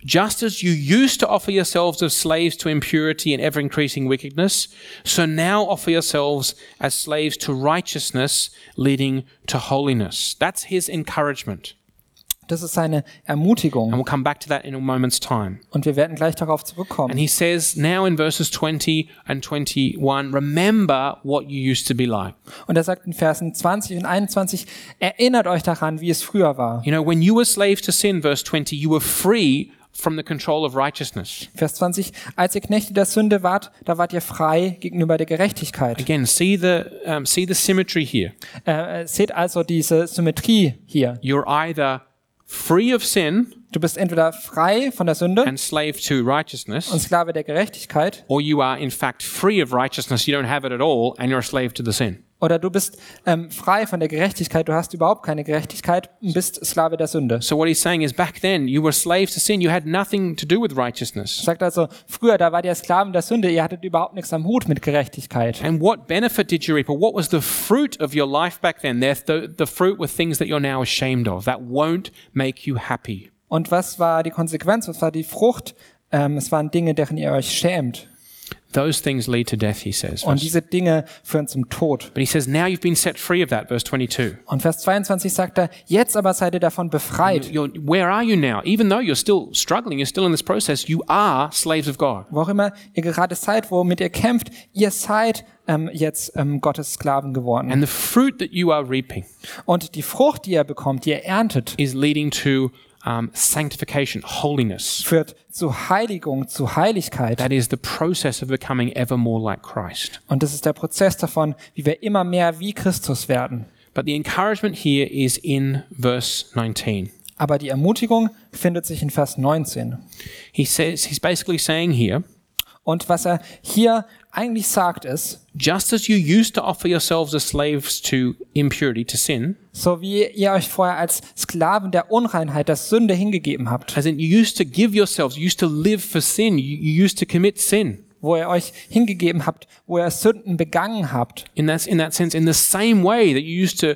Just as you used to offer yourselves as slaves to impurity and ever increasing wickedness, so now offer yourselves as slaves to righteousness, leading to holiness. That's his encouragement. Das ist seine Ermutigung. And we'll come back to that in a moment's time. Und wir werden gleich darauf And zurückkommen. he says now in verses 20 and 21, remember what you used to be like. Und er sagt in Versen 20 und 21, erinnert euch daran, wie es früher war. You know, when you were slaves to sin, verse 20, you were free from the control of righteousness. Vers 20, als ihr Knechte der Sünde wart, da wart ihr frei gegenüber der Gerechtigkeit. Again, see the, um, see the symmetry here. Äh, seht also diese Symmetrie hier. You're either free of sin Du bist entweder frei von der Sünde and slave to und righteousness, Sklave der Gerechtigkeit, or you are in fact free of righteousness, you don't have it at all, and you're a slave to the sin. Oder du bist ähm, frei von der Gerechtigkeit, du hast überhaupt keine Gerechtigkeit und bist Sklave der Sünde. So what he's saying is back then you were slaves to sin, you had nothing to do with righteousness. Sagt also, früher, da wart ihr Sklaven der Sünde, ihr hattet überhaupt nichts am Hut mit Gerechtigkeit. And what benefit did you reap, or what was the fruit of your life back then? The, the fruit were things that you're now ashamed of, that won't make you happy. Und was war die Konsequenz? Was war die Frucht? Ähm, es waren Dinge, deren ihr euch schämt. Those things lead to death, he says. Und diese Dinge führen zum Tod. But he says, now you've been set free of that, verse 22. Und Vers 22 sagt er, jetzt aber seid ihr davon befreit. You're, where are you now? Even though you're still struggling, you're still in this process, you are slaves of God. Wo auch immer ihr gerade seid, womit ihr kämpft, ihr seid ähm, jetzt ähm, Gottes Sklaven geworden. And the fruit that you are reaping Und die Frucht, die ihr bekommt, die ihr erntet, is leading to um, sanctification, holiness. führt zu Heiligung, zu Heiligkeit. That is the process of becoming ever more like Christ. Und das ist der Prozess davon, wie wir immer mehr wie Christus werden. But the encouragement here is in verse 19. Aber die Ermutigung findet sich in Vers 19. He says, he's basically saying here, Und was er hier eigentlich sagt ist, just as you used to offer yourselves as slaves to impurity, to sin, so wie ihr euch vorher als Sklaven der Unreinheit, der Sünde hingegeben habt, as in you used to give yourselves, you used to live for sin, you, you used to commit sin. wo ihr euch hingegeben habt, wo ihr Sünden begangen habt, In that, in that sense, in the same way that you used to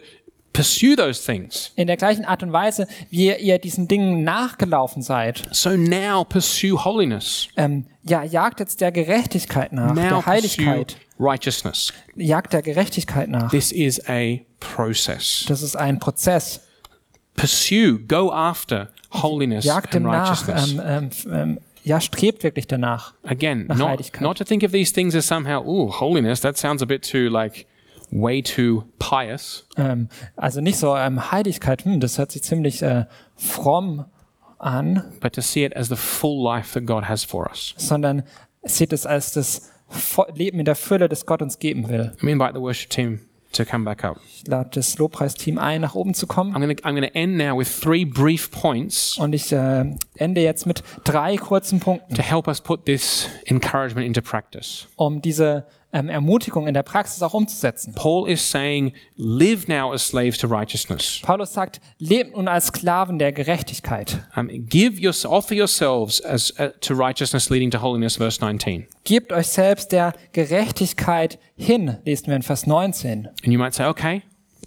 pursue those things. in der gleichen Art und Weise, wie ihr diesen Dingen nachgelaufen seid, So now pursue holiness. ähm, ja, jagt jetzt der Gerechtigkeit nach, Now der Heiligkeit, righteousness. jagt der Gerechtigkeit nach. This is a process. Das ist ein Prozess. Pursue, go after holiness Jagt and nach, righteousness. ähm, ähm, f- ähm, ja, strebt wirklich danach. Again, nach not, Heiligkeit. not to think of these things as somehow, oh, holiness, that sounds a bit too, like, way too pious. Ähm, also nicht so ähm, Heiligkeit, hm, das hört sich ziemlich äh, fromm an, but to see it as the full life that God has for us. sondern seht es als das Leben in der Fülle, das Gott uns geben will. Let me invite the worship team to come back up. Ich lade das Lobpreisteam ein, nach oben zu kommen. I'm going to end now with three brief points Und ich äh, ende jetzt mit drei kurzen Punkten, to help us put this encouragement into practice. um diese ähm, Ermutigung in der Praxis auch umzusetzen. Paul is saying, live now as slaves to righteousness. Paulus sagt, lebt nun als Sklaven der Gerechtigkeit. Um, give your, offer yourselves as uh, to righteousness leading to holiness, verse 19. Gebt euch selbst der Gerechtigkeit hin, lesen wir in Vers 19. And you might say, okay,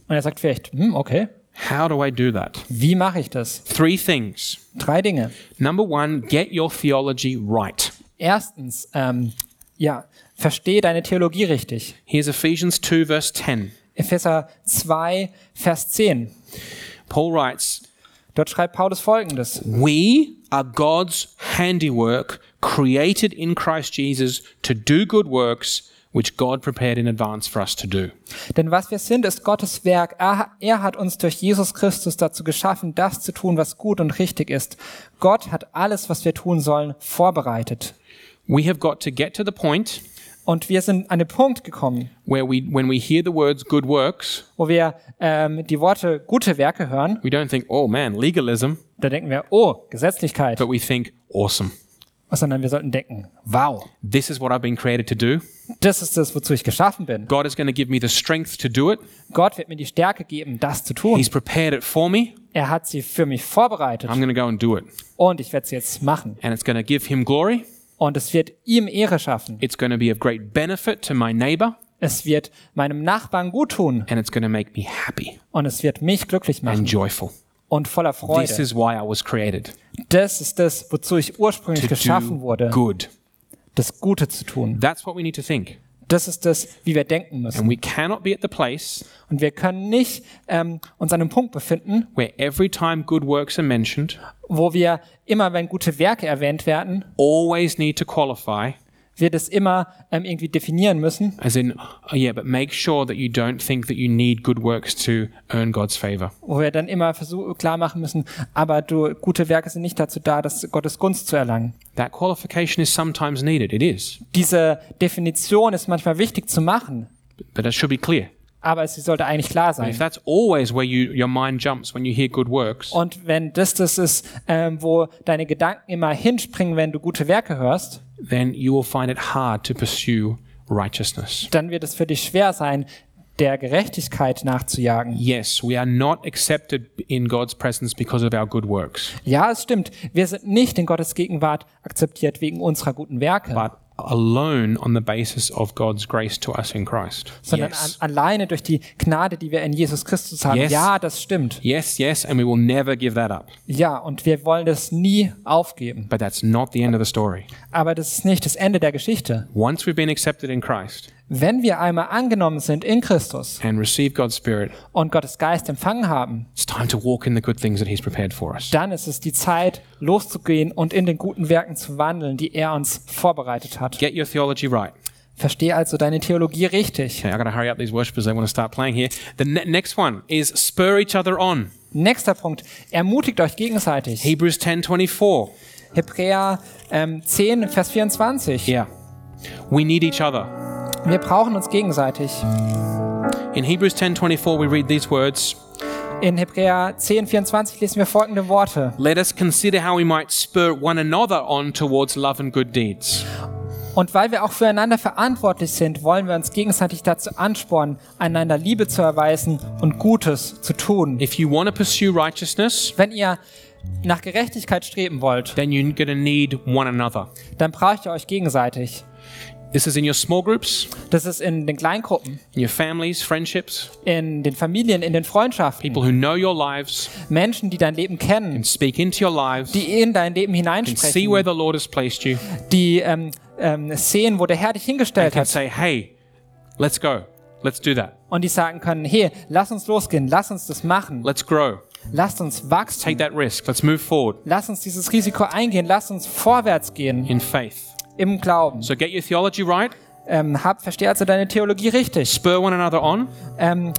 Und er sagt vielleicht, hm, okay, how do I do that? wie mache ich das? Three things. Drei Dinge. Number one, get your theology right. Erstens, ähm, ja, verstehe deine Theologie richtig. Here's Ephesians 2, verse 10. Epheser 2, Vers 10. Paul writes, Dort schreibt Paulus folgendes. We are God's handiwork, created in Christ Jesus to do good works, which God prepared in advance for us to do. Denn was wir sind, ist Gottes Werk. Er, er hat uns durch Jesus Christus dazu geschaffen, das zu tun, was gut und richtig ist. Gott hat alles, was wir tun sollen, vorbereitet. We have got to get to the point Und wir sind an den Punkt gekommen, where we, when we hear the words good works, wo wir ähm, die Worte gute Werke hören. we don't think, oh man, legalism, Da denken wir, oh, Gesetzlichkeit. but we think, awesome. Sondern wir sollten denken, wow, This is what I've been created to do. das ist das, wozu ich geschaffen bin. God is going to give me the strength to do it. Gott wird mir die Stärke geben, das zu tun. He's prepared it for me. Er hat sie für mich vorbereitet I'm going to go and do it. und ich werde sie jetzt machen. And it's going to give him glory. Und es wird ihm Ehre schaffen. It's going to be of great benefit to my neighbor. Es wird meinem Nachbarn gut tun And it's going to make me happy und es wird mich glücklich and machen joyful. und voller This Freude. is why I was created. Das ist das, wozu ich ursprünglich To geschaffen do wurde, good. das Gute zu tun. That's what we need to think. Das ist das, wie wir denken müssen. And we cannot be at the place Und wir können nicht ähm, uns an einem Punkt befinden, where every time good works are mentioned, wo wir immer, wenn gute Werke erwähnt werden, always need to qualify, wir das immer ähm, irgendwie definieren müssen. as in, oh yeah, but make sure that you don't think that you need good works to earn God's favor. wo wir dann immer versuch, klar machen müssen, aber du, gute Werke sind nicht dazu da, das Gottes Gunst zu erlangen. That qualification is sometimes needed. It is. Diese Definition ist manchmal wichtig zu machen, But that should be clear. Aber sie sollte eigentlich klar If sein. that's always where you, your mind jumps when you hear good works, Und wenn das das ist, ähm, wo deine Gedanken immer hinspringen, wenn du gute Werke hörst, then you will find it hard to pursue righteousness. dann wird es für dich schwer sein, der Gerechtigkeit nachzujagen. Yes, we are not accepted in God's presence because of our good works, Ja, es stimmt. Wir sind nicht in Gottes Gegenwart akzeptiert wegen unserer guten Werke, but alone on the basis of God's grace to us in Christ. sondern yes. an, alleine durch die Gnade, die wir in Jesus Christus haben. Yes. Ja, das stimmt. yes, yes, and we will never give that up. Ja, und wir wollen das nie aufgeben. But that's not the end of the story. Aber das ist nicht das Ende der Geschichte. Once we've been accepted in Christ Wenn wir einmal angenommen sind in Christus and receive God's Spirit, und Gottes Geist empfangen haben, it's time to walk in the good things that He's prepared for us. dann ist es die Zeit, loszugehen und in den guten Werken zu wandeln, die er uns vorbereitet hat. Get your theology right. Verstehe also deine Theologie richtig. Okay, I got to hurry up these worshipers. They want to start playing here. The ne- next one is spur each other on. Nächster Punkt. Ermutigt euch gegenseitig. Hebrews 10:24. Hebräer ähm, 10, Vers 24. Yeah. We need each other. Wir brauchen uns gegenseitig. In Hebrews 10:24 we read these words, In Hebräer 10, 24 lesen wir folgende Worte. "Let us consider how we might spur one another on towards love and good deeds." Und weil wir auch füreinander verantwortlich sind, wollen wir uns gegenseitig dazu anspornen, einander Liebe zu erweisen und Gutes zu tun. If you want to pursue righteousness, Wenn ihr nach Gerechtigkeit streben wollt, then you're going to need one another. dann braucht ihr euch gegenseitig. This is in your small groups, Das ist in den Kleingruppen, in your families, friendships, in den Familien, in den Freundschaften. people who know your lives Menschen, die dein Leben kennen, and speak into your lives die in dein Leben and see hineinsprechen, where the Lord has placed you die ähm, ähm, sehen, wo der Herr dich hingestellt and hat say, "Hey, let's go. Let's do that. und die sagen können, hey, lass uns losgehen, lass uns das machen, Let's grow. lasst uns Take wachsen, that risk. Let's move forward lass uns dieses Risiko eingehen, lass uns vorwärts gehen in faith." Im Glauben. So get your theology right. Ähm, hab, versteh also deine Theologie richtig. Spur one another on. Ähm,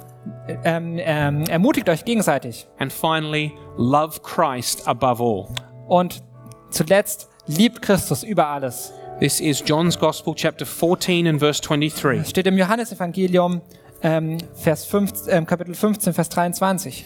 ähm, ähm, ermutigt euch gegenseitig. And finally, love Christ above all. Und zuletzt, liebt Christus über alles. This is John's Gospel, chapter 14 and verse 23. Steht im Johannesevangelium, ähm, Vers 15, ähm, Kapitel 15, Vers 23.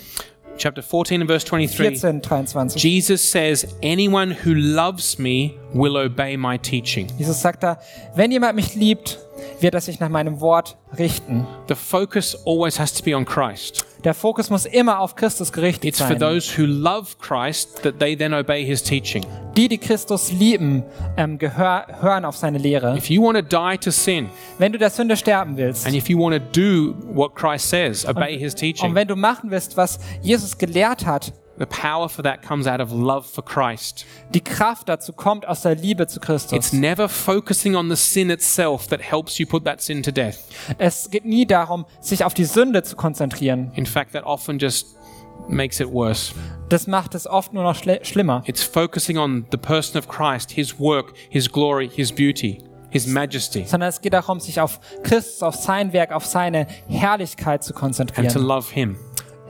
Chapter 14 and verse 23. 14, 23. Jesus says, Anyone who loves me will obey my teaching. Jesus sagt da, wenn jemand mich liebt, wird er sich nach meinem Wort richten. The focus always has to be on Christ. Der Fokus muss immer auf Christus gerichtet It's for sein. those who love Christ that they then obey his teaching. Die, die Christus lieben, ähm, gehör, hören auf seine Lehre. If you want to die to sin, Wenn du der Sünde sterben willst and if you want to do what Christ says, obey his und teaching, wenn du machen willst, was Jesus gelehrt hat, the power for that comes out of love for Christ. die Kraft dazu kommt aus der Liebe zu It's Christus. never focusing on the sin itself that helps you put that sin to death. Es geht nie darum, sich auf die Sünde zu konzentrieren. In fact, that often just makes it worse. Das macht es oft nur noch schlimmer. It's focusing on the person of Christ, his work, his glory, his beauty, his majesty, Sondern es geht darum, sich auf Christus, auf sein Werk, auf seine Herrlichkeit zu and to konzentrieren. love him.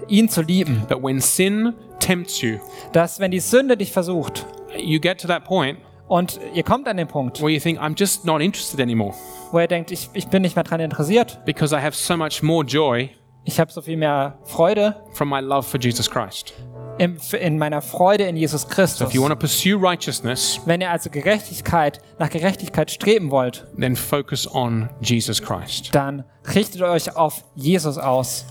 Ihn zu lieben. That when sin tempts you, Dass, wenn die Sünde dich versucht you get to that point und ihr kommt an den Punkt, where you think, I'm just not interested anymore wo ihr denkt, ich, ich bin nicht mehr daran interessiert, because I have so much more joy ich habe so viel mehr Freude from my love for Jesus Christ. in, in meiner Freude in Jesus Christus. If you want to pursue righteousness, Wenn ihr also Gerechtigkeit, nach Gerechtigkeit streben wollt, then focus on Jesus Christ. dann richtet euch auf Jesus aus.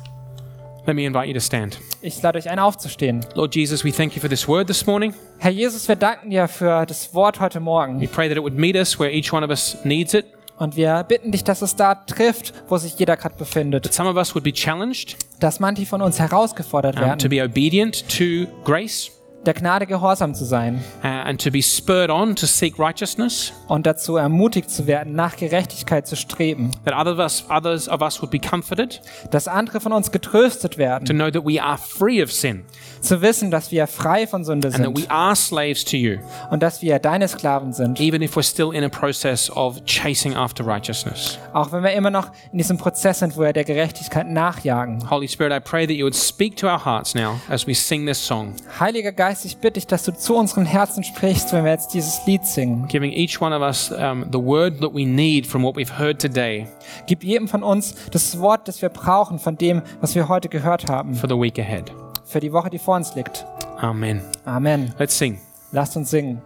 Let me invite you to stand. Ich lade euch ein, aufzustehen. Lord Jesus, we thank you for this word this morning. Herr Jesus, wir danken dir für das Wort heute Morgen We pray that it would meet us where each one of us needs it. Und wir bitten dich, dass es da trifft, wo sich jeder gerade befindet. That some of us would be challenged Dass manche von uns herausgefordert um, to werden, be obedient to grace der Gnade gehorsam zu sein uh, and to be spurred on to seek righteousness. und dazu ermutigt zu werden, nach Gerechtigkeit zu streben. That other of us, others of us would be comforted Dass andere von uns getröstet to werden, know that we are free of sin zu wissen, dass wir frei von Sünde and that sind we are slaves to you, und dass wir deine Sklaven sind, even if we're still in a process of chasing after righteousness. auch wenn wir immer noch in diesem Prozess sind, wo wir der Gerechtigkeit nachjagen. Holy Spirit, I pray that you would speak to our hearts now as we sing this song, Heiliger Geist, ich bitte dich, dass du zu unseren Herzen sprichst, wenn wir jetzt dieses Lied singen. giving each one of us um, the word that we need from what we've heard today Gib jedem von uns das Wort, das wir brauchen von dem, was wir heute gehört haben, for the week ahead. für die Woche, die vor uns liegt. Amen. Amen. Let's sing. Lasst uns singen.